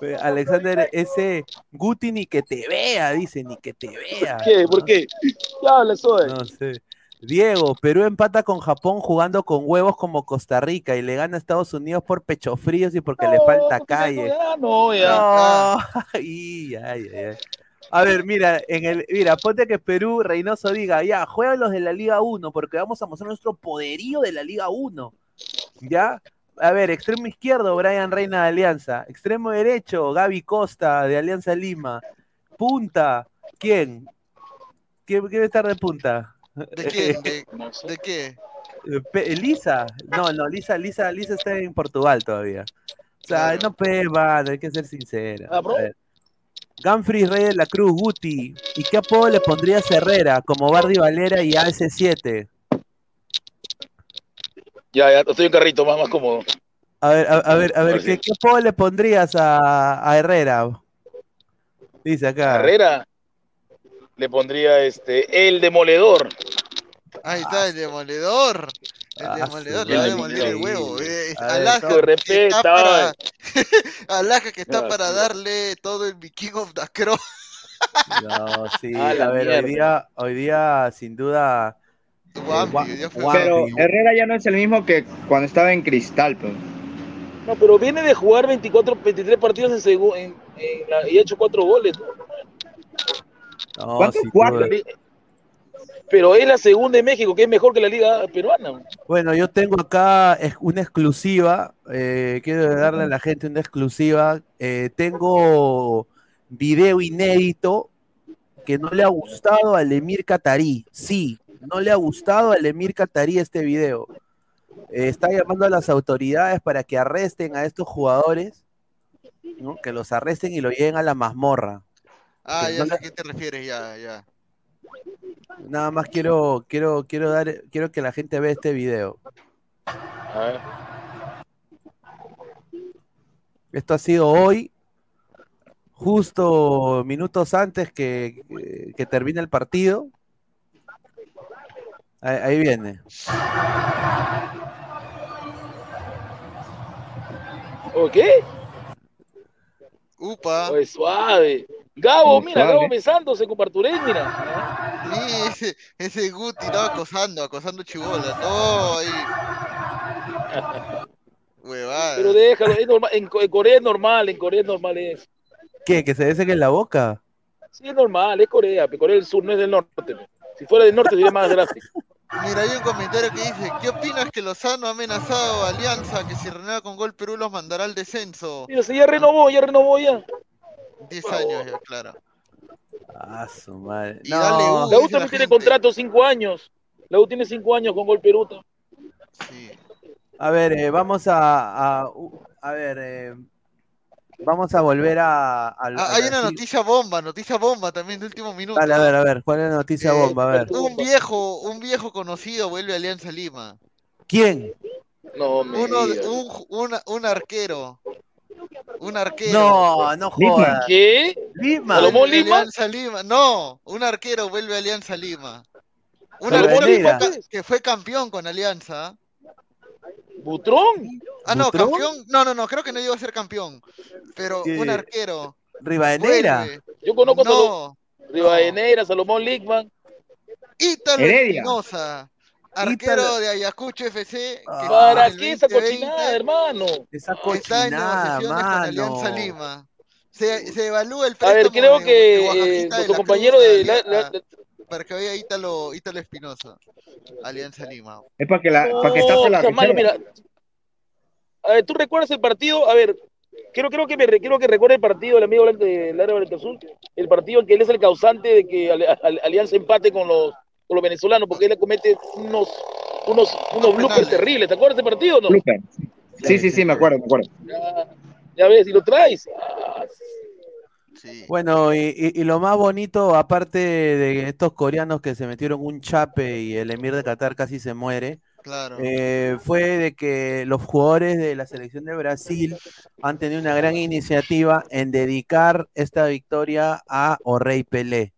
Eh, Alexander, ese Guti ni que te vea, dice, ni que te vea. ¿Qué? ¿Por qué? ¿Qué hablas hoy? No sé. Diego, Perú empata con Japón jugando con huevos como Costa Rica y le gana a Estados Unidos por pecho fríos y porque le falta calle. Ya, no, ya. No, ay, ay, ay. A ver, mira, en el, mira, ponte que Perú, Reynoso diga, ya, juegan los de la Liga 1, porque vamos a mostrar nuestro poderío de la Liga 1. ¿Ya? A ver, extremo izquierdo, Brian Reina de Alianza. Extremo derecho, Gaby Costa de Alianza Lima. Punta, ¿quién? ¿Quién quiere estar de punta? ¿De quién? ¿De, qué? Lisa, no, no, Lisa, Lisa, Lisa está en Portugal todavía. O sea, no pe, mano, hay que ser sincero. Ah. A. Ganfrey Rey de la Cruz, Guti. ¿Y qué apodo le pondrías a Herrera? Como Bardi Valera y AS7. Ya, ya, estoy en carrito, más, más cómodo. A ver, a, a ver, a ver, ¿qué, qué apodo le pondrías a, a Herrera? Dice acá. Herrera le pondría este el demoledor. Ahí está el demoledor. El Ah, demoledor le va a demoler el huevo. Eh. A ver, Alaja, Se que está para, oye. Alaja que está Ya, para sí. darle todo el King of the Cross. No, sí, A ver, hoy día, hoy día, sin duda. Wampi. Pero. Herrera ya no es el mismo que cuando estaba en Cristal, pues. No, pero viene de jugar 24, 23 partidos en en, en la- y ha hecho 4 goles. ¿no? No, ¿Cuántos? Cuatro. duda. Pero es la segunda en México, que es mejor que la liga peruana. Bueno, yo tengo acá es- una exclusiva. eh, quiero darle a la gente una exclusiva. eh, tengo video inédito que no le ha gustado al Emir Qatarí. Sí, no le ha gustado al Emir Qatarí este video. Eh, está llamando a las autoridades para que arresten a estos jugadores, ¿no? que los arresten y lo lleven a la mazmorra. Ah, que ya no sé a qué te refieres, ya, ya. Nada más quiero, quiero, quiero dar, quiero que la gente vea este video. A ver. Esto ha sido hoy, justo minutos antes que, que- que termine el partido. Ahí, ahí viene. ¿O qué? Upa. Oye, suave. Gabo, Muy mira, suave. Gabo besándose con Barturén, mira. Sí, ese, ese Guti estaba acosando, acosando chibola. Todo ahí. Huevada. Pero déjalo, es normal. En, Co- en Corea es normal, en Corea es normal eso. ¿Qué? ¿Que se besen en la boca? Sí, es normal, es Corea, pero Corea del Sur no es del norte. Si fuera del norte sería más drástico. Mira, hay un comentario que dice, ¿qué opinas que Lozano ha amenazado a Alianza que si renueva con Gol Perú los mandará al descenso? Mira, si ya renovó, ya renovó ya. 10 años ya, claro. Ah, su madre. Y dale, No, La U también tiene contrato cinco años. La U tiene cinco años con Gol Perú. Sí. a ver, eh, vamos a, a, a ver, eh, vamos a volver a, a- Ah, a hay una noticia bomba, noticia bomba también de último minuto. Dale, a ver, a ver, ¿cuál es la noticia Eh, bomba? A ver. Un viejo, un viejo conocido vuelve a Alianza Lima. ¿Quién? No, me Uno, un, arquero. Un arquero. No, no jodas. ¿Qué? Lima. ¿Salomón Vuelve a Lima? Alianza Lima. No, un arquero vuelve a Alianza Lima. Un arquero que fue campeón con Alianza. ¿Butrón? Ah, no, ¿Butrón? campeón. No, no, no, creo que no llegó a ser campeón. Pero ¿Qué? un arquero. Rivadeneira. Vuelve. Yo conozco a Salomón. No, Rivadeneira, Salomón Lickman. Ítalo. Espinosa. Arquero de Ayacucho FC. Que Ah. ¿Para qué esa 2020, cochinada, hermano? Esa Está en cochinada, negociaciones con Alianza. Lima. Se, se evalúa el A ver, creo de- que de eh, nuestro la compañero de... la- la- para que vaya Ítalo, Ítalo Espinosa. Alianza Lima. Es para que, la, para que No, tape la reserva. mira. A ver, ¿tú recuerdas el partido? A ver, quiero, creo que me quiero que recuerde el partido del amigo área Blanca Azul, el partido en que él es el causante de que Alianza empate con los, con los venezolanos, porque él le comete unos, unos, unos bloopers terribles. ¿Te acuerdas de ese partido o no? Sí, sí, sí, me acuerdo, me acuerdo. Ya, ya ves, y lo traes. Ah, Sí. Bueno, y, y- y lo más bonito, aparte de estos coreanos que se metieron un chape y el emir de Qatar casi se muere, Claro. eh, fue de que los jugadores de la selección de Brasil han tenido una gran iniciativa en dedicar esta victoria a Orey Pelé,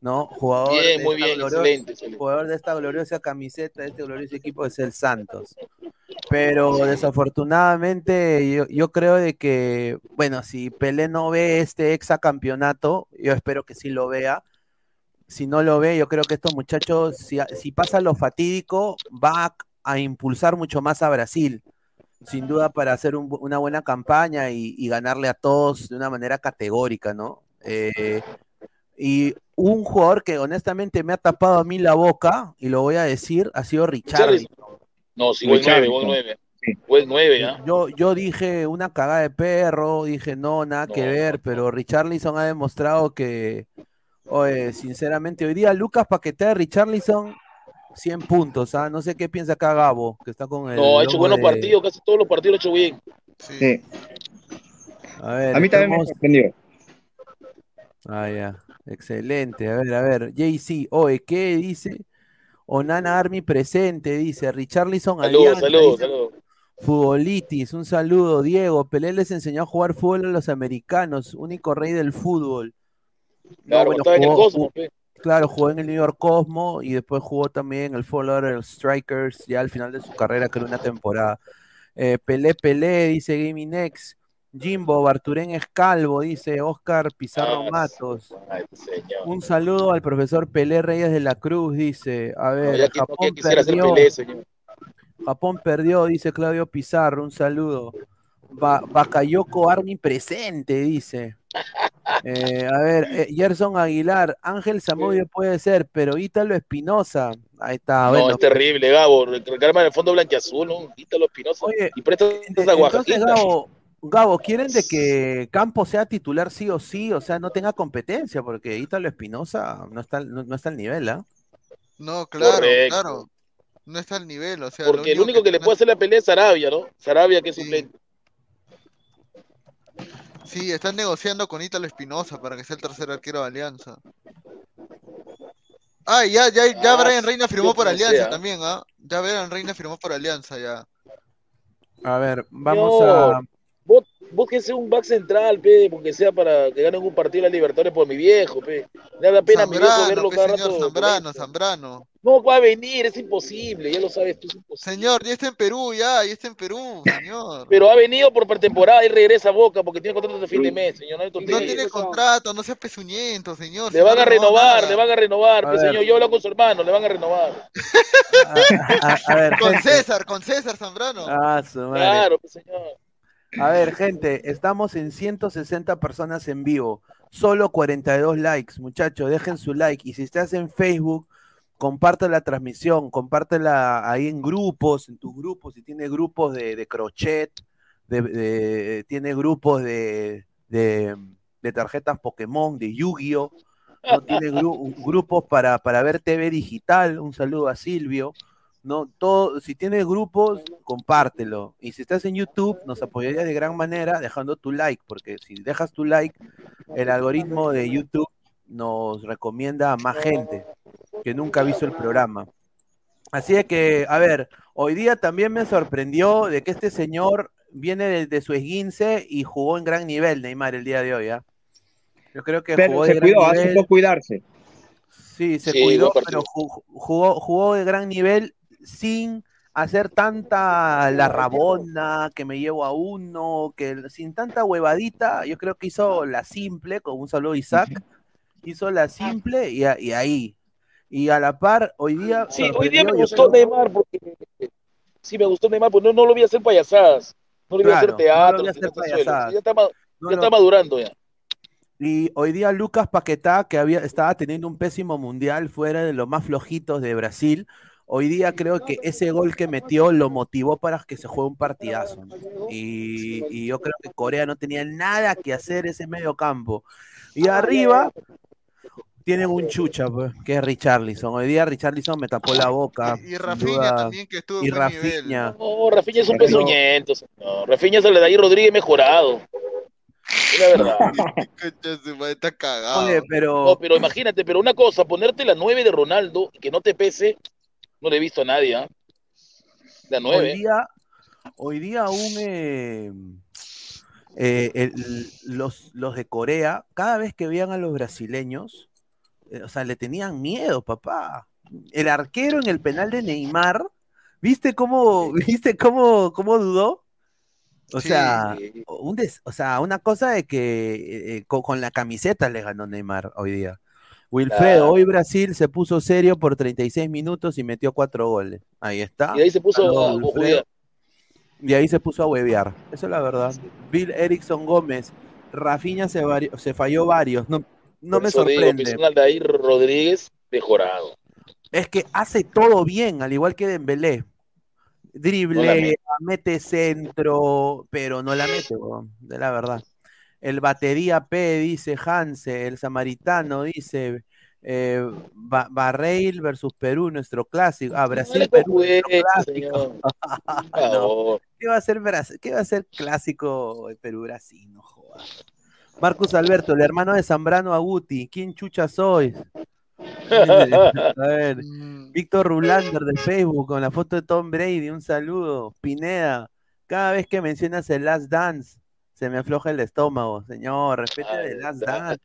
¿no? Jugador Bien, de muy bien, gloriosa- excelente, excelente. jugador de esta gloriosa camiseta, de este glorioso equipo es el Santos. Pero desafortunadamente yo, yo creo de que, bueno, si Pelé no ve este exacampeonato, yo espero que sí lo vea. Si no lo ve, yo creo que estos muchachos, si, si pasa lo fatídico, va a, a impulsar mucho más a Brasil, sin duda para hacer un una buena campaña y, y ganarle a todos de una manera categórica, ¿no? Eh, y un jugador que honestamente me ha tapado a mí la boca, y lo voy a decir, ha sido Richarlison. No, sí, nueve, nueve. Buen nueve, ¿ah? Yo, yo dije una cagada de perro, dije no, nada que No. ver, pero Richarlison ha demostrado que, oye, sinceramente, hoy día Lucas Paquete de Richarlison, 100 puntos, ¿ah? No sé qué piensa acá Gabo, que está con el. No, ha hecho buenos de- partidos, casi todos los partidos lo ha hecho bien. Sí. Sí. A ver, A mí también me estamos- sorprendió. Ah, ya. Excelente. A ver, a ver. JC, oye, ¿qué dice? Onana Army presente, dice. Richarlison Saludos, saludos, saludos. Futbolitis, un saludo, Diego. Pelé les enseñó a jugar fútbol a los americanos, único rey del fútbol. No, Claro, bueno, estaba en el jugó- pe. Claro, jugó en el New York Cosmo y después jugó también en el Fall Order Strikers, ya al final de su carrera, creo una temporada. Eh, Pelé, Pelé, dice Gaming X. Jimbo, Barturén es calvo, dice Oscar Pizarro Ah, Matos. Un saludo al profesor Pelé Reyes de la Cruz, dice. A ver, no, Japón perdió. Pelé, señor. Japón perdió, dice Claudio Pizarro, un saludo. Ba Bakayoko Army presente, dice. Eh, a ver, eh, Gerson Aguilar, Ángel Zamudio puede ser, pero Ítalo Espinosa, ahí está, no, bueno. es terrible, Gabo. Recargarme en el fondo blanquiazul, ¿no? Quítalo Espinosa. Y presta ent- esa entonces. Gabo, Gabo, ¿quieren de que Campos sea titular sí o sí? O sea, no tenga competencia, porque Ítalo Espinosa no está, no, no está al nivel, ¿ah? No, claro, Correcto. claro. No está al nivel, o sea. Porque el único que le puede hacer la pelea es Sarabia, ¿no? Sarabia que es Sí. suplente. Sí, están negociando con Ítalo Espinosa para que sea el tercer arquero de Alianza. Ah, y ya, ya, ya Ah, Brian Reina firmó por Alianza sea. también, ¿ah? Ya Brian Reina firmó por Alianza ya. A ver, vamos No. a... Vos, búsquese un back central, pe, porque sea para que ganen un partido de la Libertadores por mi viejo, pe. Me da pena a mi viejo Zambrano, verlo pe, cada señor rato. Zambrano, Zambrano. No va a venir, es imposible, ya lo sabes tú, es imposible. Señor, ya está en Perú, ya, ya está en Perú, señor. Pero ha venido por pretemporada y regresa a Boca porque tiene contrato de fin de mes, señor. No, No tiene contrato, no sea pezuñento, señor. Le van a renovar, le van a renovar, A pe, señor. Yo hablo con su hermano, le van a renovar. a- a- a ver, Con. César, con César Zambrano. Ah, su madre. Claro, pe, señor. A ver, gente, estamos en 160 personas en vivo. Solo 42 likes, muchachos. Dejen su like. Y si estás en Facebook, comparte la transmisión, compártela ahí en grupos, en tus grupos, si tiene grupos de, de crochet, de, tiene grupos de, tarjetas Pokémon, de Yu-Gi-Oh! ¿no? Tiene gru- grupos para, para ver TV digital, un saludo a Silvio. ¿No? Todo, si tienes grupos, compártelo. Y si estás en YouTube, nos apoyarías de gran manera dejando tu like, porque si dejas tu like, el algoritmo de YouTube nos recomienda a más gente que nunca ha visto el programa. Así es que, a ver, hoy día también me sorprendió de que este señor viene de, de su esguince y jugó en gran nivel, Neymar, el día de hoy, ¿ah? Yo creo que Pero jugó se de gran cuidó, nivel. cuidarse. Sí, se Sí, cuidó, pero jugó, jugó de gran nivel sin hacer tanta la rabona, que me llevo a uno, que sin tanta huevadita. Yo creo que hizo la simple, con un saludo a Isaac, hizo la simple y, a- y ahí. Y a la par, hoy día. Sí, hoy día me gustó creo- Neymar porque sí me gustó Neymar, porque no, no lo vi hacer payasadas, no lo vi Claro, hacer teatro, no lo vi hacer sensaciones. payasadas. ya, está, no ya está madurando ya. Y hoy día Lucas Paquetá, que había, estaba teniendo un pésimo mundial, fuera de los más flojitos de Brasil, hoy día creo que ese gol que metió lo motivó para que se juegue un partidazo. ¿no? Y, y yo creo que Corea no tenía nada que hacer ese medio campo. Y arriba tienen un chucha, pues, que es Richarlison. Hoy día Richarlison me tapó la boca. Y Rafinha duda. también que estuvo Y en buen nivel. Rafinha. No, Rafinha es un pezuñento, señor. Rafinha es el de ahí Rodríguez mejorado. Es la verdad. Está cagado. Oye, pero. No, pero imagínate, pero una cosa, ponerte la 9 de Ronaldo y que no te pese, no le he visto a nadie, ¿ah? La Hoy 9. día, hoy día un, eh, eh, el- los, los de Corea, cada vez que veían a los brasileños, eh, o sea, le tenían miedo, papá. El arquero en el penal de Neymar, ¿viste cómo, viste cómo, cómo dudó? O Sí. sea, un des- o sea, una cosa de que eh, eh, con, con la camiseta le ganó Neymar hoy día. Wilfredo, hoy Brasil se puso serio por 36 minutos y metió cuatro goles. Ahí está. Y ahí se puso a jugar. Y ahí se puso a huevear. Eso es la verdad. Bill Erickson Gómez. Rafinha se, se falló varios. No, no me digo, sorprende. un Aldair Rodríguez mejorado. Es que hace todo bien, al igual que Dembélé. No Drible, mete. mete centro, pero no la mete, weón, de la verdad. El batería P, dice Hanse, el samaritano, dice eh, Ba- Barreil versus Perú, nuestro clásico. Ah, Brasil, Perú, nuestro clásico. señor. Por No. favor. ¿Qué va a ser Brasil? ¿Qué va a ser clásico Perú-Brasil? No jodas. Marcus Alberto, el hermano de Zambrano Aguti. ¿Quién chucha sois? A ver, Mm, Víctor Rulander de Facebook con la foto de Tom Brady. Un saludo. Pineda, cada vez que mencionas el Last Dance, se me afloja el estómago. Señor, respete no. Dance.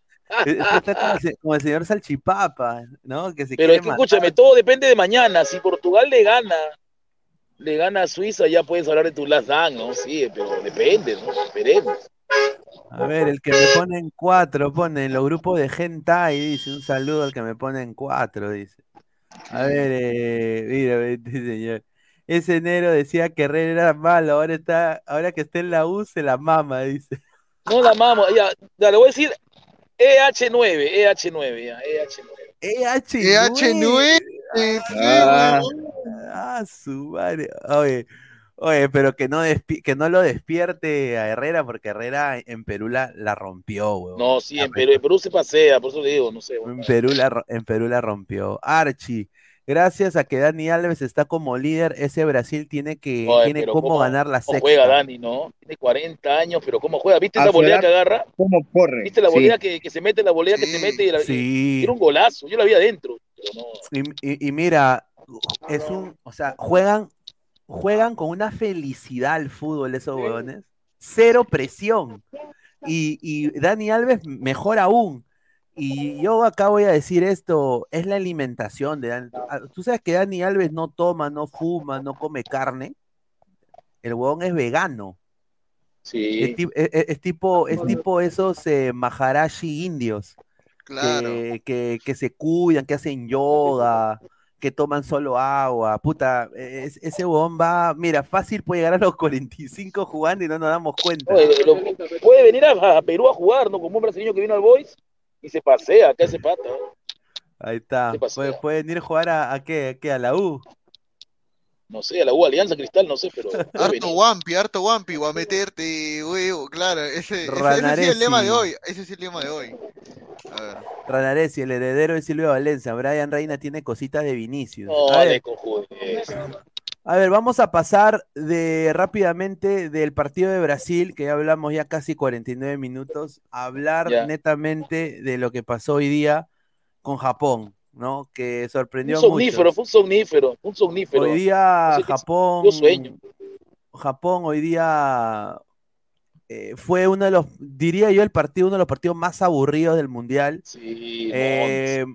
Eh, Está como, el se- como el señor Salchipapa, ¿no? Que se Pero es que matar. escúchame, todo depende de mañana. Si Portugal le gana, le gana a Suiza, ya puedes hablar de tu last dance, ¿no? Sí, pero depende, ¿no? Esperemos. A ver, el que me pone en cuatro, pone en los grupos de Hentai, dice, un saludo al que me pone en cuatro, dice. A ver, eh, mira, este señor. Ese enero decía que Herrera era malo, ahora está, ahora que está en la U se la mama, dice. No la mamo, ya, ya le voy a decir EH9, EH9, ya, E EH9. EH9. EH9. Ah, Ah, su madre. Oye, oye, pero que no, despi- que no lo despierte a Herrera, porque Herrera en Perú la, la rompió, weón. No, sí, en Perú, en Perú se pasea, por eso le digo, no sé. En Perú, la, en Perú la rompió. Archie, gracias a que Dani Alves está como líder, ese Brasil tiene que Oye, tiene cómo, cómo- ganar la ¿Cómo sexta. juega Dani, no? Tiene 40 años, pero ¿cómo juega? ¿Viste A la su volea que agarra? ¿Cómo corre? ¿Viste la Sí. volea que, que se mete, la volea que Sí, se mete? Y la- Sí. Era un golazo, yo la vi adentro. Pero no. Y, y- y mira, es un, o sea, juegan, juegan con una felicidad al fútbol esos huevones. Cero presión. Y, y Dani Alves mejor aún. Y yo acá voy a decir esto, es la alimentación de Dani. Ah, Tú sabes que Dani Alves no toma, no fuma, no come carne. El huevón es vegano. Sí. Es, es- es tipo, es tipo esos eh, Maharashi indios Claro. que, que, que se cuidan, que hacen yoga, que toman solo agua. Puta, es- ese huevón va, mira, fácil puede llegar a los 45 jugando y no nos damos cuenta. Oye, lo- puede venir a, a Perú a jugar, ¿no? Como un brasileño que vino al Boys y se pasea acá ese pata. ¿no? Ahí está. Pueden, pueden ir a jugar a, a qué, a qué, a la U. No sé, a la U Alianza Cristal, no sé, pero. Harto Wampi, harto Wampi, o a meterte, huevo, claro, ese, ese, ese sí es el lema de hoy, ese es el lema de hoy. A ver. Ranaresi, el heredero de Silvio Valencia. Brian Reina tiene cositas de Vinicius. No, a, ver. A ver, vamos a pasar de rápidamente del partido de Brasil, que ya hablamos ya casi 49 minutos, a hablar netamente de lo que pasó hoy día con Japón, ¿no? Que Un sorprendió a somnífero, fue un somnífero, un somnífero. Hoy día No sé Japón, yo sueño. Japón hoy día eh, fue uno de los, diría yo, el partido, uno de los partidos más aburridos del mundial. Sí, Eh,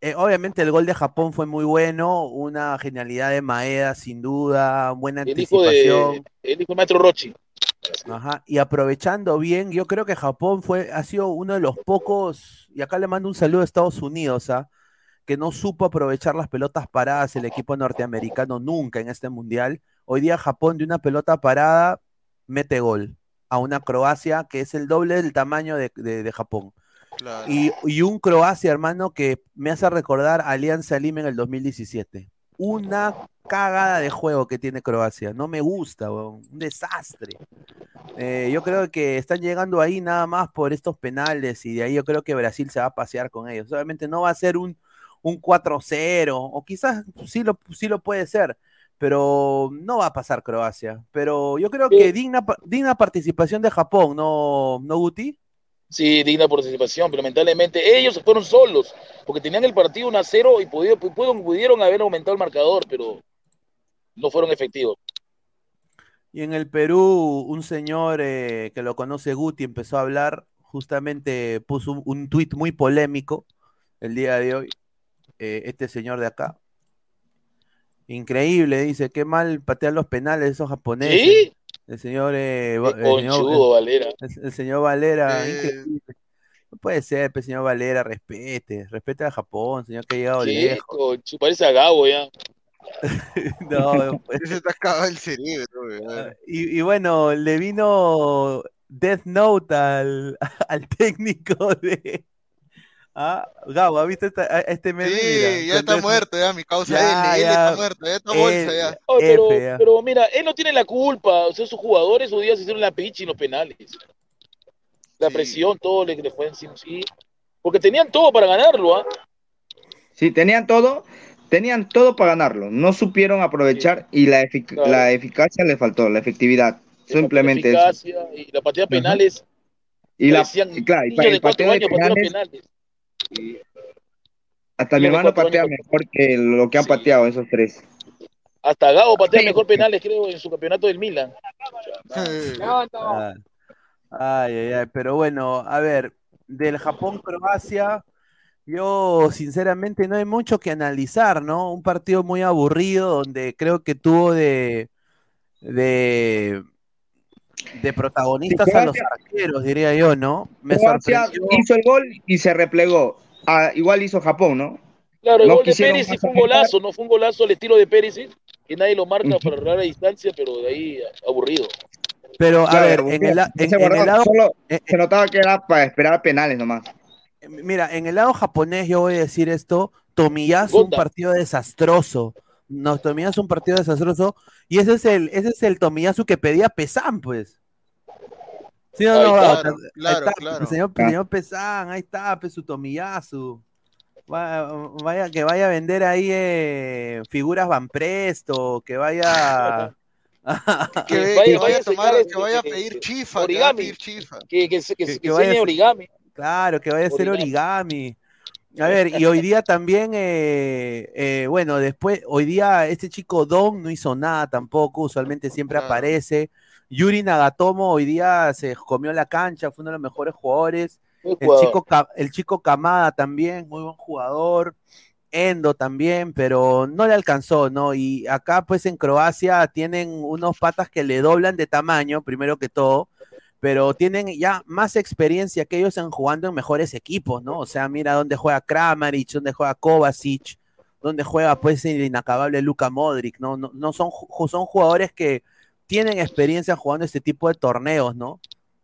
eh, obviamente el gol de Japón fue muy bueno, una genialidad de Maeda, sin duda, buena el hijo de. anticipación. El hijo de Maestro Rochi. Ajá, y aprovechando bien, yo creo que Japón fue, ha sido uno de los pocos, y acá le mando un saludo a Estados Unidos, ¿ah? que no supo aprovechar las pelotas paradas el equipo norteamericano nunca en este mundial. Hoy día Japón de una pelota parada mete gol a una Croacia que es el doble del tamaño de, de- de Japón. Claro. Y, y un Croacia, hermano, que me hace recordar a Alianza Lima en el 2017. Una cagada de juego que tiene Croacia. No me gusta, weón. un desastre. Eh, yo creo que están llegando ahí nada más por estos penales y de ahí yo creo que Brasil se va a pasear con ellos. Obviamente no va a ser un, un 4-0 o quizás sí lo, sí lo puede ser, pero no va a pasar Croacia. Pero yo creo que digna, digna participación de Japón, ¿no, no Guti? Sí, digna participación, pero lamentablemente ellos se fueron solos, porque tenían el partido 1 a 0 y pudieron, pudieron, pudieron haber aumentado el marcador, pero no fueron efectivos. Y en el Perú, un señor eh, que lo conoce Guti empezó a hablar, justamente puso un, un tuit muy polémico el día de hoy, eh, este señor de acá. Increíble, dice, qué mal patean los penales esos japoneses. ¿Sí? El señor, eh, el conchudo, Valera. el- el señor Valera, Eh, increíble. No puede ser, pues, señor Valera, respete, respete a Japón, señor que ha llegado Sí, lejos. parece a Gabo ya. No, pues, Se te acaba el cerebro, weón. Y, y bueno, le vino Death Note al, al técnico de. Ah, Gabo, ¿has visto esta- este meme? Mira, Sí, ya está muerto, ya, mi causa Ya, L, L ya. está muerto, ya está bolsa, L. ya. Oh, pero, F, ya. pero mira, él no tiene la culpa. O sea, sus jugadores sus días se hicieron la pichi en los penales. La Sí. presión, todo le, le fue encima, sí. Porque tenían todo para ganarlo, ¿ah? Sí, tenían todo, tenían todo para ganarlo. No supieron aprovechar y la, efic- Claro. la eficacia le faltó, la efectividad. Simplemente la eso. eficacia y la patea penales. Y la, claro, y para el pateo de penales, hasta mi hermano patea años mejor que lo que han Sí. pateado esos tres. Hasta Gabo patea Sí. mejor penales, creo, en su campeonato del Milan. Ay, ay, ay, pero bueno, a ver, del Japón-Croacia, yo sinceramente no hay mucho que analizar, ¿no? Un partido muy aburrido donde creo que tuvo de, de, de protagonistas a los arqueros, diría yo, ¿no? Me Croacia sorprendió. hizo el gol y se replegó. Ah, igual hizo Japón, ¿no? Claro, el No gol de Pérez fue un golazo, no fue un golazo al estilo de Pérez, que nadie lo marca Ujú. para agarrar a distancia, pero de ahí aburrido. Pero a ver, en el, en- en lado, solo eh, se notaba que era para esperar penales nomás. eh, mira, en el lado japonés yo voy a decir esto, Tomiyasu un partido desastroso. No, Tomiyasu un partido desastroso y ese es el ese es el Tomiyasu que pedía Pesan, pues. ¿Sí no? está. Ahí Claro, está, claro, claro. El señor, Ah. señor Pesan, ahí está, pues su Tomiyasu. Va- Vaya, que vaya a vender ahí eh, figuras Van Presto, que vaya Que, vaya- que vaya a tomar, sacar que vaya a pedir chifa, que vaya a origami. pedir chifa. Que, que, que, Que- que que vaya origami. Claro, que vaya a ser Origami. origami. A ver, y hoy día también, eh, eh, bueno, después, hoy día este chico Don no hizo nada tampoco, usualmente siempre Claro. aparece. Yuri Nagatomo hoy día se comió la cancha, fue uno de los mejores jugadores. El chico, el chico Kamada también, muy buen jugador. Endo también, pero no le alcanzó, ¿no? Y acá, pues en Croacia tienen unos patas que le doblan de tamaño, primero que todo, pero tienen ya más experiencia que ellos en jugando en mejores equipos, ¿no? O sea, mira dónde juega Kramaric, dónde juega Kovacic, dónde juega, pues, el inacabable Luka Modric, ¿no? No, no son, son jugadores que tienen experiencia jugando este tipo de torneos, ¿no?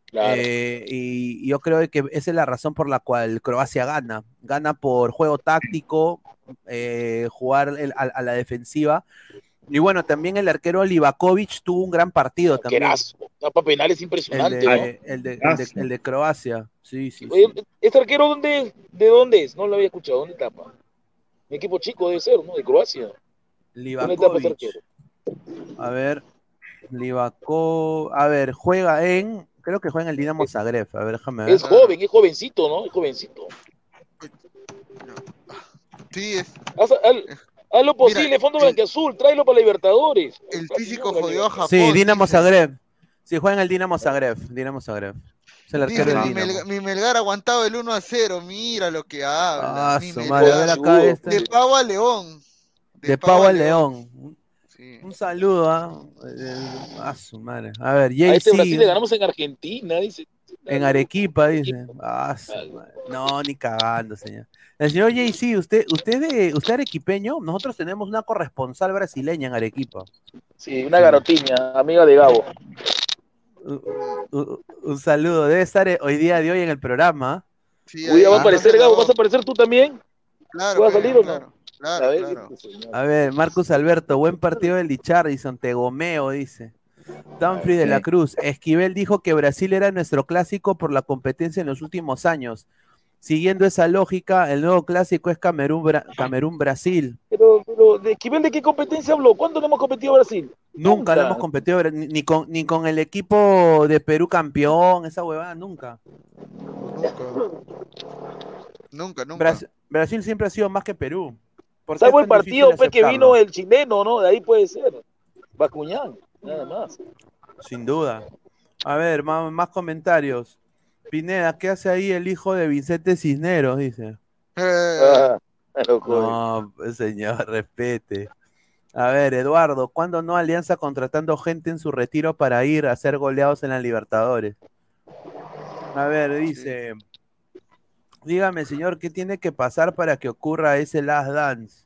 Claro. Eh, y, yo creo que esa es la razón por la cual Croacia gana. Gana por juego táctico, eh, jugar el- a, a la defensiva. Y bueno, también el arquero Livakovic tuvo un gran partido también. Está para penales El impresionante, de, ¿no? el, de, el, de, el de Croacia. Sí, sí. ¿Este arquero dónde, de dónde es? No lo había escuchado. ¿Dónde tapa? Un equipo chico debe ser, ¿no? De Croacia. ¿Dónde tapa Livakovic. arquero? A ver, Livako, a ver, juega en, creo que juega en el Dinamo Zagreb. A ver, déjame ver. Es joven, es jovencito, ¿no? Es jovencito. Sí, es, Haz, haz- haz lo posible, Mira, fondo el- blanqueazul, tráelo para Libertadores. el físico jodió a Japón. Sí, Dinamo. Zagreb. Sí, juega en el Dinamo Zagreb. Dinamo Zagreb. Es el Dice, arquero del mi. Melgar, mi Melgar aguantaba el 1 a 0. Mira lo que habla. Ah, mi su Melgar. madre, a ver acá Seguro. este. De pavo a león. De Pau al León. Sí. Un saludo, ¿ah? Eh, a su madre. A ver, A este Brasil le JC ganamos en Argentina, dice. en Arequipa, dice. Ah, su madre. No, ni cagando, señor. El señor JC, usted, usted, de, usted arequipeño, nosotros tenemos una corresponsal brasileña en Arequipa. Sí, una garotiña, amiga de Gabo. Un, un- un saludo, debe estar eh, hoy día de hoy en el programa. Sí, Uy, va a aparecer Gabo. ¿vas a aparecer tú también? Claro, ¿Vas a salir o no? Claro, A Claro, ver, claro. este. A ver, Marcus Alberto, buen partido del Richardson, te gomeo, dice. Danfrey de la. Cruz, Esquivel dijo que Brasil era nuestro clásico por la competencia en los últimos años. Siguiendo esa lógica, el nuevo clásico es Camerún, Bra- Camerún-Brasil. Pero, pero, ¿de Esquivel de qué competencia habló? ¿Cuándo le hemos competido a Brasil? Nunca, lo Nunca. hemos competido, ni, con, ni con el equipo de Perú campeón, esa huevada, nunca. Nunca, nunca. Bras- Brasil siempre ha sido más que Perú. ¿Por qué Salvo el partido pues, que vino el chileno, ¿no? De ahí puede ser. Bacuñán, nada más. Sin duda. A ver, más, más comentarios. Pineda, ¿qué hace ahí el hijo de Vicente Cisneros? Dice. Ah. No, pues, señor, respete. A ver, Eduardo, ¿cuándo no Alianza contratando gente en su retiro para ir a ser goleados en la Libertadores? A ver, dice. Dígame, señor, ¿qué tiene que pasar para que ocurra ese Last Dance?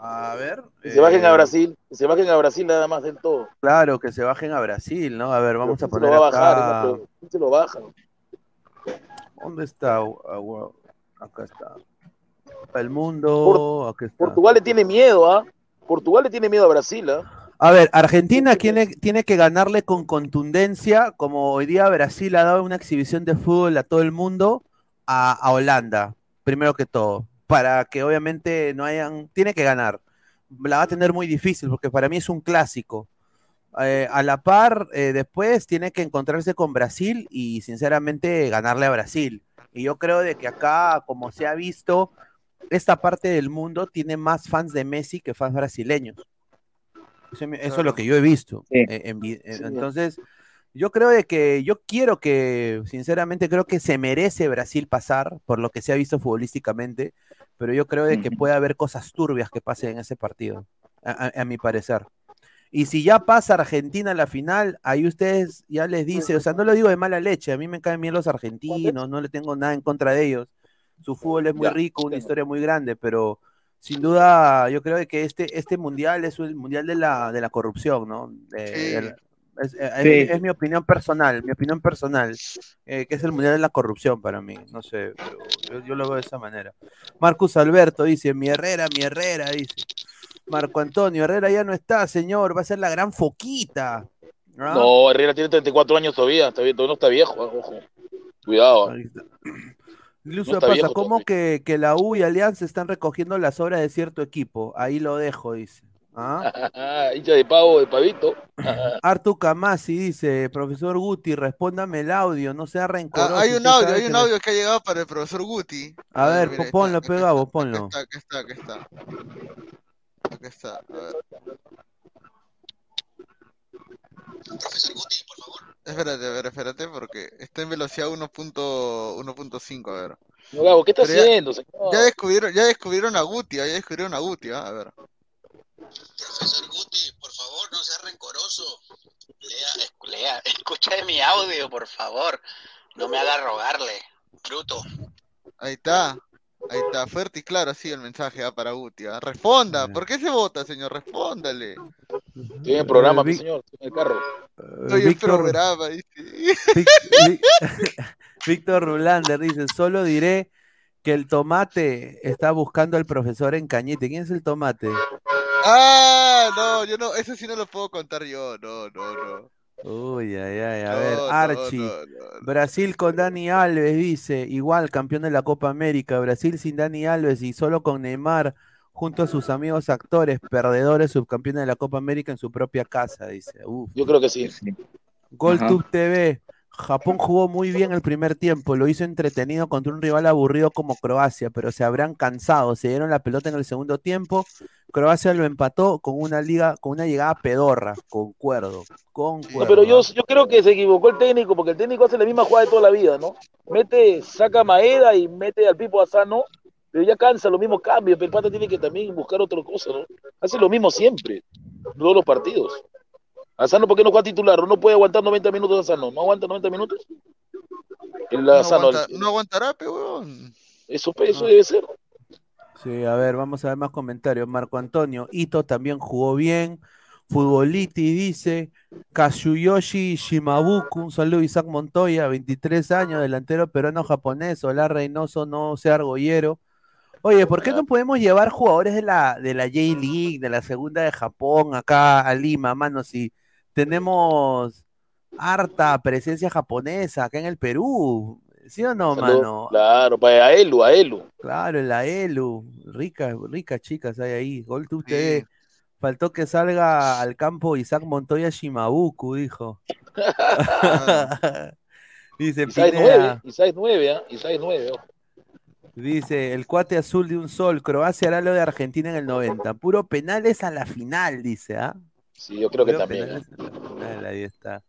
A ver. Que se bajen eh, a Brasil, que se bajen a Brasil nada más del todo. Claro, que se bajen a Brasil, ¿no? A ver, vamos a ¿Quién se poner lo va a bajar? acá. Esa pregunta, ¿Quién se lo baja? ¿Dónde está? Acá está. El mundo. Está. Portugal le tiene miedo, ¿ah? Portugal le tiene miedo a Brasil, ¿ah? A ver, Argentina tiene, tiene que ganarle con contundencia, como hoy día Brasil ha dado una exhibición de fútbol a todo el mundo, a, a Holanda, primero que todo, para que obviamente no hayan, tiene que ganar. La va a tener muy difícil porque para mí es un clásico. Eh, a la par, eh, después tiene que encontrarse con Brasil y sinceramente ganarle a Brasil. Y yo creo de que acá, como se ha visto, esta parte del mundo tiene más fans de Messi que fans brasileños. Eso, eso es lo que yo he visto. Sí. eh, en eh, Sí. entonces, yo creo de que, yo quiero que, sinceramente, creo que se merece Brasil pasar por lo que se ha visto futbolísticamente, pero yo creo de que puede haber cosas turbias que pasen en ese partido, a, a- a mi parecer. Y si ya pasa Argentina a la final, ahí ustedes ya les dice, o sea, no lo digo de mala leche, a mí me caen bien los argentinos, no le tengo nada en contra de ellos. Su fútbol es muy rico, una historia muy grande, pero sin duda yo creo que este, este mundial es el mundial de la, de la corrupción, ¿no? De- de es, es- Sí. es mi opinión personal, mi opinión personal, eh, que es el mundial de la corrupción para mí, no sé, pero yo, yo lo veo de esa manera. Marcus Alberto dice, mi Herrera, mi Herrera, dice. Marco Antonio, Herrera ya no está, señor, va a ser la gran foquita. ¿Ah? No, Herrera tiene 34 años todavía, está bien, todavía no está viejo, ojo. Cuidado. No está pasa, viejo ¿cómo que, que la U y Alianza están recogiendo las obras de cierto equipo? Ahí lo dejo, dice. ¿Ah? Hincha de pavo, de pavito. Artu Camasi dice, profesor Guti, respóndame el audio, no sea rencoroso. Ah, hay un audio, hay que un audio que ha llegado para el profesor Guti. A ver, mira, ponlo, está, pegado, está, ponlo. Acá está, acá está, acá está. Acá está, a ver. Profesor Guti, por favor. Espérate, a ver, espérate, porque está en velocidad 1.1.5, a ver. No, Gabo, ¿qué está Pero haciendo? Ya descubrieron, ya descubrieron a Guti, ah, ya descubrieron a Guti, ah, a ver. Profesor Guti, por favor, no sea rencoroso. Lea, lea, escuche mi audio, por favor. No me haga rogarle, bruto. Ahí está. Ahí está, fuerte y claro, así el mensaje para Guti. ah. Responda. ¿por qué se vota, señor? Respóndale. Estoy en el programa, Eh, mi señor, estoy en el carro. Eh, Soy el Víctor, programa, dice. Víctor Rulander dice, solo diré que el tomate está buscando al profesor en Cañete. ¿Quién es el tomate? Ah, no, yo no, eso sí no lo puedo contar yo, no, no, no. Uy, ay, ay, a No, ver, no, Archie. no, no. Brasil con Dani Alves dice, igual campeón de la Copa América, Brasil sin Dani Alves y solo con Neymar junto a sus amigos actores, perdedores, subcampeones de la Copa América en su propia casa, dice. Uf. Yo creo que sí. GolTube TV, Japón jugó muy bien el primer tiempo, lo hizo entretenido contra un rival aburrido como Croacia, pero se habrán cansado, se dieron la pelota en el segundo tiempo, Croacia lo empató con una liga, con una llegada pedorra, concuerdo, concuerdo. No, pero yo, yo creo que se equivocó el técnico, porque el técnico hace la misma jugada de toda la vida, ¿no? Mete, saca a Maeda y mete al Pipo Asano, pero ya cansa los mismos cambios, pero el pata tiene que también buscar otra cosa, ¿no? Hace lo mismo siempre, todos los partidos. Asano, ¿por qué no juega titular? No puede aguantar 90 minutos Asano, ¿no aguanta 90 minutos? El No, Asano, aguanta- no aguantará, pe, weón. eso, eso debe ser. Sí, a ver, vamos a ver más comentarios. Marco Antonio, Ito también jugó bien. Futboliti dice, Kazuyoshi Shimabuku, un saludo Isaac Montoya, 23 años, delantero peruano-japonés, Olar Reynoso, no sea argollero. Oye, ¿por qué no podemos llevar jugadores de la, de la J-League, de la segunda de Japón, acá a Lima, mano? Si tenemos harta presencia japonesa acá en el Perú, ¿sí o no, Saludos. mano? Claro, para a Elu, a Elu. Claro, la ELU, ricas, ricas chicas hay ahí. GolTube TV. Faltó que salga al campo Isaac Montoya Shimabuku, dijo. dice Isaac Pineda, 9, Isaac 9, ¿ah? Isaac 9, ojo. dice el cuate azul de un sol, Croacia hará lo de Argentina en el 90. Puro penales a la final, dice, ¿ah? Sí, yo creo que también. la final, ahí está.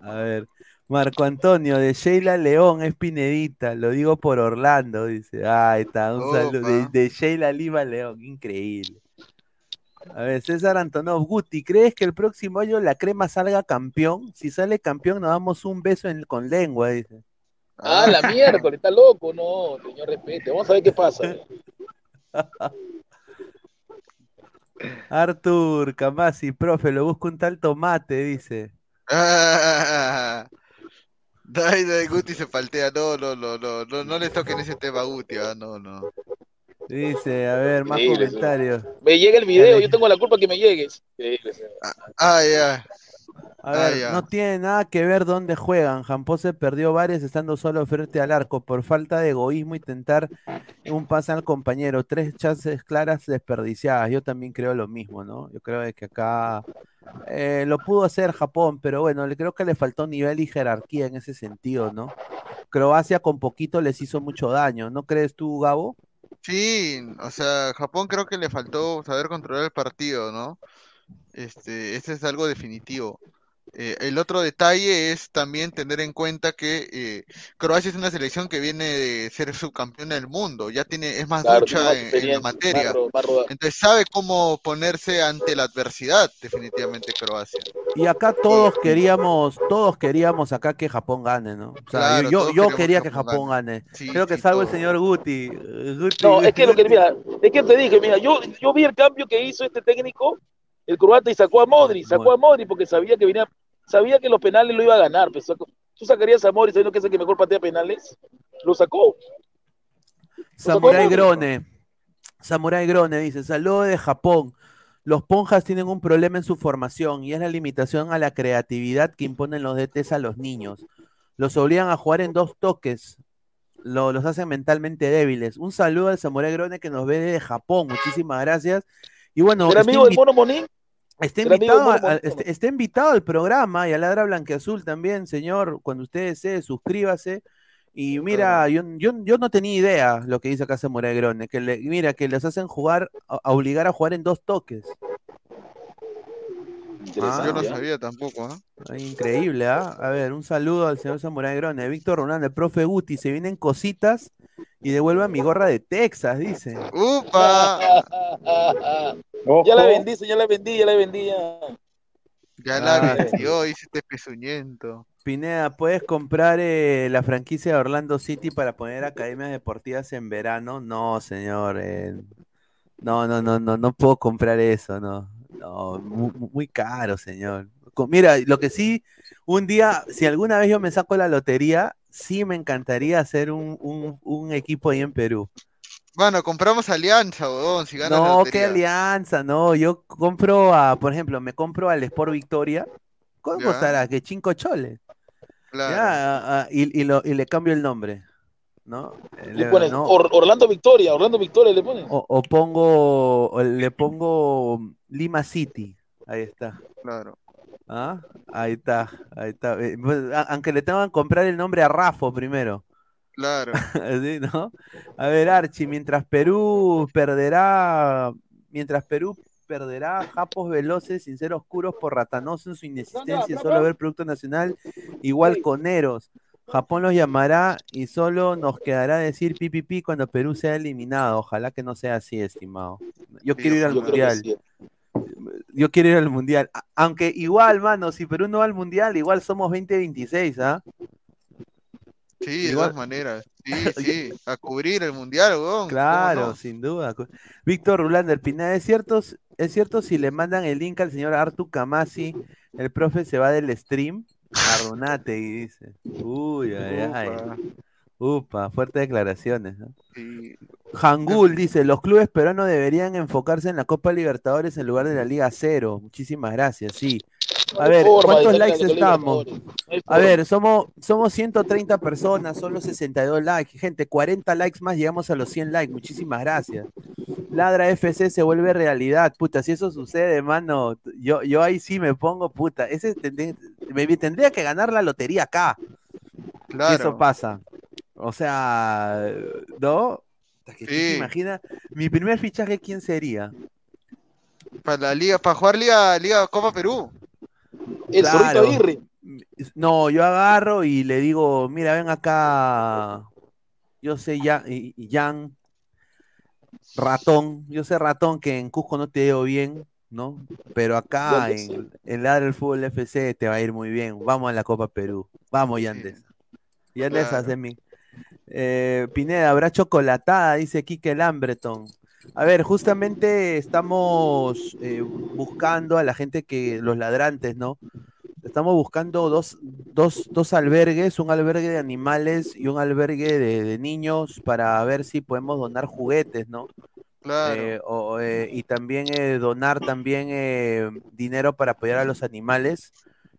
A ver, Marco Antonio de Sheila León es Pinedita, lo digo por Orlando, dice. Ah, ahí está, un saludo de Sheila Lima León, increíble. A ver, César Antonov, Guti, ¿crees que el próximo año la crema salga campeón? Si sale campeón, nos damos un beso en- con lengua, dice. Ah, la miércoles, está loco, no, señor respete. Vamos a ver qué pasa. Artur Camasi, profe, lo busco un tal tomate, dice. Ah, Dai, Dai, Guti se faltea. No, no, no, no, no, no le toquen ese tema a Guti, ah, no, no. Dice, a ver, más Increíble, comentarios. Me llega el video, yo tengo la culpa que me llegues. Increíble, señor. Ah, ya. A Ah, ver, ya. no tiene nada que ver dónde juegan. Jampose perdió varios estando solo frente al arco por falta de egoísmo y tentar un pase al compañero. Tres chances claras desperdiciadas. Yo también creo lo mismo, ¿no? Yo creo que acá eh, lo pudo hacer Japón, pero bueno, le creo que le faltó nivel y jerarquía en ese sentido, ¿no? Croacia con poquito les hizo mucho daño. ¿No crees tú, Gabo? Sí, o sea, Japón creo que le faltó saber controlar el partido, ¿no? Este, este es algo definitivo. Eh, el otro detalle es también tener en cuenta que eh, Croacia es una selección que viene de ser subcampeona del mundo, ya tiene, es más Claro, ducha en, en la materia, más más entonces sabe cómo ponerse ante la adversidad, definitivamente Croacia. Y acá todos queríamos, todos queríamos acá que Japón gane, ¿no? O sea, Claro, yo, yo quería que Japón Japón gane. Sí, Creo que sí, salvo el todos. señor Guti. eh, Guti, No, es que lo que, Guti- mira, es que te dije, mira, yo, yo vi el cambio que hizo este técnico, el croata, y sacó a Modri, sacó a Modri porque sabía que venía, sabía que los penales lo iba a ganar. Pues, sacó- ¿Tú sacarías a Modri sabiendo que es el que mejor patea penales? Lo sacó. Samurai. Grone. Samurai Grone dice, saludos de Japón. Los ponjas tienen un problema en su formación y es la limitación a la creatividad que imponen los DTs a los niños. Los obligan a jugar en dos toques. Lo- los hacen mentalmente débiles. Un saludo al Samurai Grone que nos ve desde Japón. Muchísimas gracias. Y bueno, ¿Era amigo del Mono Monín? Está invitado, a- este- está invitado al programa y a Ladra Blanqueazul también, señor. Cuando usted desee, suscríbase. Y mira, yo, yo, yo no tenía idea lo que dice acá Samurai Grone, que le, mira, que les hacen jugar, a, a obligar a jugar en dos toques. Interesante, Yo no ¿ah? sabía tampoco, ¿ah? Ay, Increíble, ¿ah? A ver, un saludo al señor Samurai Grone. Víctor Ronaldo, el profe Guti, se vienen cositas y devuelva mi gorra de Texas, dice. ¡Upa! ya la vendí, ya la vendí, ya la vendí. Ya. Ya la Ah, vendió, dice este pezuñento. Pineda, ¿puedes comprar eh, la franquicia de Orlando City para poner academias deportivas en verano? No, señor. eh, no, no, no, no, no puedo comprar eso, no. No, mu- mu- muy, caro, señor. con- mira, lo que sí, un día, si alguna vez yo me saco la lotería, sí me encantaría hacer un, un- un equipo ahí en Perú. Bueno, compramos alianza, weón, si ganas la No, qué alianza, no, yo compro a, por ejemplo, me compro al Sport Victoria, ¿cómo Ya. costará? Que cinco choles. Claro. Ya, a- a- y, y lo- y le cambio el nombre, ¿no? Eh, Le le- pones ¿no? Or- Orlando Victoria, Orlando Victoria le pones. O, o pongo, o le pongo Lima City, ahí está. Claro. ¿Ah? Ahí está, ahí está. Eh, pues, aunque le tengan que comprar el nombre a Rafo primero. Claro. Así, ¿no? A ver, Archie, mientras Perú perderá, mientras Perú perderá Japos veloces, sin ser oscuros por ratanoso en su inexistencia y solo ver producto nacional, igual coneros. Japón los llamará y solo nos quedará decir pi pi pi cuando Perú sea eliminado. Ojalá que no sea así, estimado. Yo quiero ir al mundial. Yo quiero ir al mundial. Aunque igual, mano, si Perú no va al mundial, igual somos 2026, ¿ah? Sí, de todas maneras. Sí, sí. A cubrir el mundial, weón. ¿cómo Claro, no? sin duda. Víctor Rulander Pineda, ¿es cierto, es cierto si le mandan el link al señor Artu Kamasi, el profe se va del stream? Arronate y dice. Uy, ay, ay. Upa. Fuertes declaraciones. ¿no? Sí. Hangul dice, los clubes peruanos deberían enfocarse en la Copa Libertadores en lugar de la Liga Cero. Muchísimas gracias, sí. A ver, ¿cuántos likes estamos? A ver, somos, somos 130 personas, solo 62 likes. Gente, 40 likes más, llegamos a los 100 likes. Muchísimas gracias. Ladra FC se vuelve realidad. Puta, si eso sucede, mano, yo, yo ahí sí me pongo, puta. Ese tendría, me tendría que ganar la lotería acá. Si Claro. eso pasa. O sea, ¿no? Puta, que tú te Sí. imaginas? Mi primer fichaje, ¿quién sería? Para la liga, para jugar liga, liga Copa Perú. El Claro. Aguirre. No, yo agarro y le digo, mira, ven acá, yo sé ya, Jan, ratón, yo sé ratón que en Cusco no te veo bien, ¿no? Pero acá en, en Ladra del Fútbol FC te va a ir muy bien. Vamos a la Copa Perú. Vamos, Yandes. Yandes, Claro. haz mi. Eh, Pineda, habrá chocolatada, dice Quique Lambreton. A ver, justamente estamos eh, buscando a la gente que, los ladrantes, ¿no? Estamos buscando dos, dos, dos albergues, un albergue de animales y un albergue de, de niños para ver si podemos donar juguetes, ¿no? Claro. Eh, o, eh, y también eh, donar también dinero para apoyar a los animales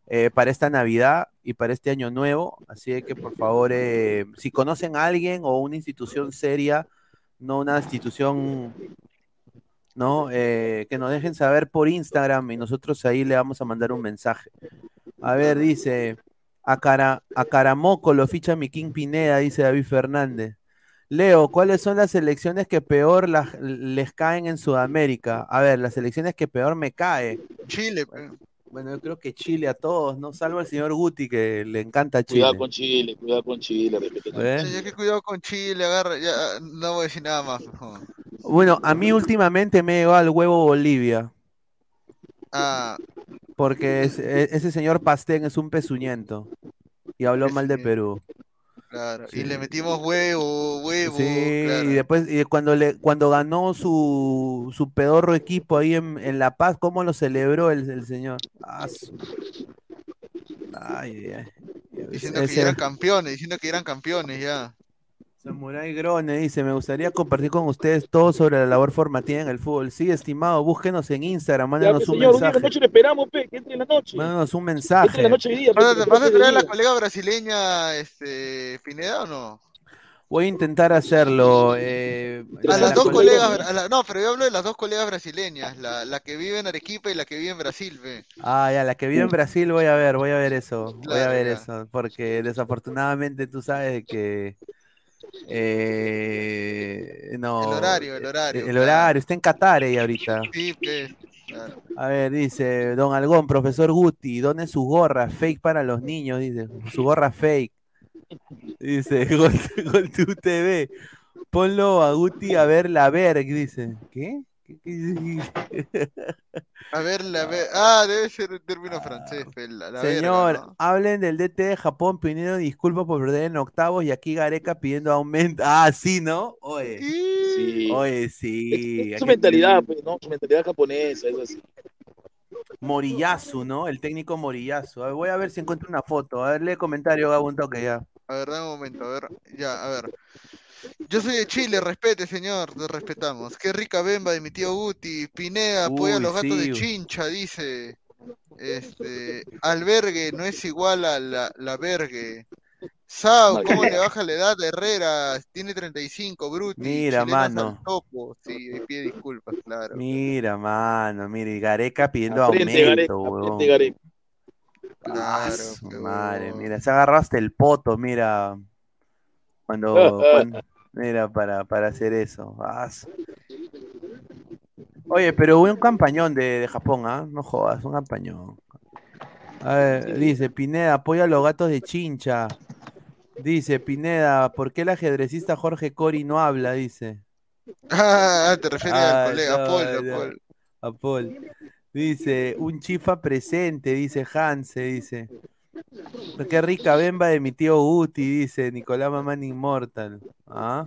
eh, para esta Navidad y para este año nuevo. Así que por favor, eh, si conocen a alguien o una institución seria, no una institución, ¿no? Eh, que nos dejen saber por Instagram y nosotros ahí le vamos a mandar un mensaje. A ver, dice, a, Cara, a Caramoco lo ficha mi King Pineda, dice David Fernández. Leo, ¿cuáles son las selecciones que peor les caen en Sudamérica? A ver, las selecciones que peor me cae. Chile. Bueno, yo creo que Chile a todos, ¿no? Salvo al señor Guti, que le encanta Chile. Cuidado con Chile, cuidado con Chile, ¿Eh? Sí, ya que cuidado con Chile, agarra, ya, no voy a decir nada más. Bueno, a mí últimamente me llegó al huevo Bolivia, Ah, porque es- e- ese señor Pastén es un pezuñento y habló mal de. Perú. Claro. Sí. Y le metimos huevo, huevo, Sí, claro. y después y cuando le cuando ganó su, su pedorro equipo ahí en, en La Paz, ¿cómo lo celebró el, el señor? Ah, su- Ay, ay, ay. Diciendo que Ese- eran campeones, diciendo que eran campeones ya. Samurai Grone dice, me gustaría compartir con ustedes todo sobre la labor formativa en el fútbol. Sí, estimado, búsquenos en Instagram, Ya, mándanos pe, un señor, un día en la mensaje. noche le esperamos, pe, que entre en la noche. Mándanos un Entre en mensaje. la noche hoy día, pe, ¿Vas que a, traer a la colega brasileña, este, Pineda o no? Voy a intentar hacerlo. eh, A la las dos colega- colegas, a la- no, pero yo hablo de las dos colegas brasileñas, la, la que vive en Arequipa y la que vive en Brasil, ve. Ah, ya, la que vive en Brasil, voy a ver, voy a ver eso, voy a Claro, ver ya. eso, porque desafortunadamente tú sabes que eh, no, El horario, el horario, el horario, está en Qatar ella ahorita. Sí, claro. A ver, dice Don Algón, profesor Guti, done su gorra, fake para los niños, dice, su gorra fake. Dice, Gol, Gol tu TV, ponlo a Guti a ver la Berg, dice. ¿Qué? ¿Qué- qué- A ver, la ve- ah, debe ser un término francés, la, la verga, Señor, ¿no? hablen del DT de Japón pidiendo disculpas por perder en octavos y aquí Gareca pidiendo aumento. Ah, sí, ¿no? Oye, Sí. oye, sí. es su aquí- mentalidad, pe, ¿no? Su mentalidad japonesa, es así. Moriyasu, ¿no? El técnico Moriyasu. A ver, voy a ver si encuentro una foto. A ver, lee comentario, Gabo, un toque ya. A ver, dame un momento, a ver, ya, a ver. Yo soy de Chile, respete, señor, te respetamos. Qué rica bemba de mi tío Guti. Pineda apoya a los gatos sí. de Chincha, dice. Este, albergue no es igual a la, la vergue. Sao, ¿cómo le baja la edad de Herrera? Tiene 35, Bruti. Mira, mano. topo. Sí, me pide disculpas, claro. Mira, mano, mira, y Gareca pidiendo Aprende, aumento, Gareca. Ah, Claro, huevón. madre, mira, se agarró hasta el poto, mira. Cuando, cuando- mira, para, para hacer eso. Ah, Oye, pero un campañón de, de Japón, ¿ah? No jodas, un campañón. A ver, dice, Pineda, apoya a los gatos de Chincha. Dice, Pineda, ¿por qué el ajedrecista Jorge Cori no habla? Dice. Ah, te refieres Ah, al colega, no, a Paul, a. Paul. A Paul. Dice, un chifa presente, dice Hanse, dice. Qué rica bemba de mi tío Guti, dice Nicolás Mamán Inmortal. ¿Ah?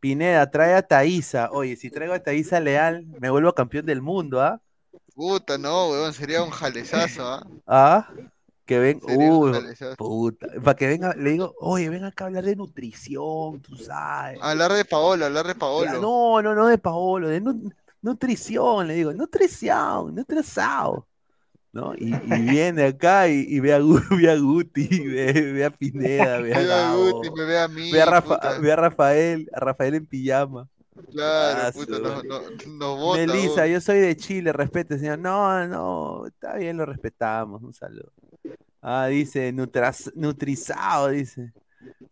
Pineda, trae a Thaisa. Oye, si traigo a Thaisa Leal, me vuelvo campeón del mundo, ¿ah? Puta, no, weón, sería un jalezazo, ¿ah? ¿Ah? Que ven, jalezazo. puta, para que venga, le digo, oye, ven acá a hablar de nutrición, tú sabes. Hablar de Paolo, hablar de Ya, Paolo. No, no, no de Paolo, de nu- nutrición, le digo, nutrición, nutrición. ¿No? Y, y viene acá y, y ve, a, ve a Guti, ve, ve a Pineda, ve a Gabo, Guti, me ve a mí, ve a, Rafa- ve a Rafael, a Rafael en pijama. Claro, Ah, puta, no, nos bota, Melissa, yo soy de Chile, respete, señor. No, no, está bien, lo respetamos. Un saludo. Ah, dice, nutras- nutrizado, dice.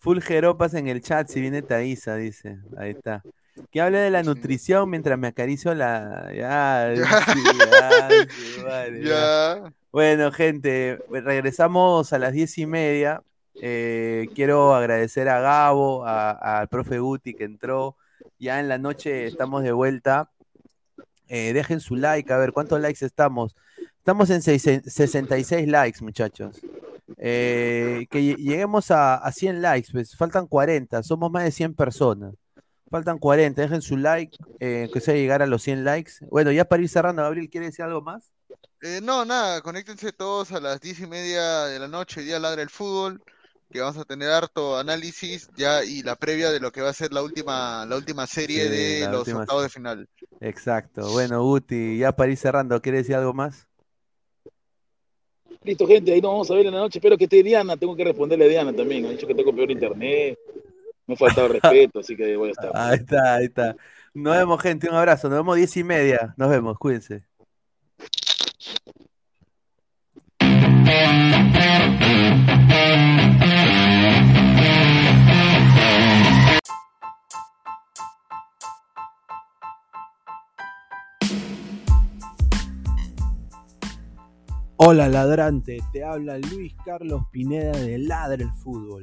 Full jeropas en el chat si viene Thaisa, dice. Ahí está. Que hable de la nutrición mientras me acaricio la. Ya, sí. Bueno, gente, regresamos a las diez y media. Eh, quiero agradecer a Gabo, al profe Guti que entró. Ya en la noche estamos de vuelta. Eh, dejen su like, a ver cuántos likes estamos. Estamos en seis- 66 likes, muchachos. Eh, que lle- lleguemos a, a 100 likes, pues faltan 40, somos más de 100 personas. Faltan 40, dejen su like, eh, que sea llegar a los 100 likes. Bueno, ya para ir cerrando, Gabriel, ¿quiere decir algo más? Eh, no, nada, conéctense todos a las diez y media de la noche, día ladra el fútbol, que vamos a tener harto análisis ya y la previa de lo que va a ser la última, la última serie Sí, de la los última octavos de final. Exacto. Bueno, Guti, ya para ir cerrando, ¿quiere decir algo más? Listo, gente, ahí nos vamos a ver en la noche. Espero que esté Diana. Tengo que responderle a Diana también. Ha dicho que tengo peor internet. Ha faltado respeto, así que voy a estar. Ahí está, ahí está. Nos vemos, gente. Un abrazo. Nos vemos diez y media. Nos vemos. Cuídense. Hola ladrante, te habla Luis Carlos Pineda de Ladra el Fútbol.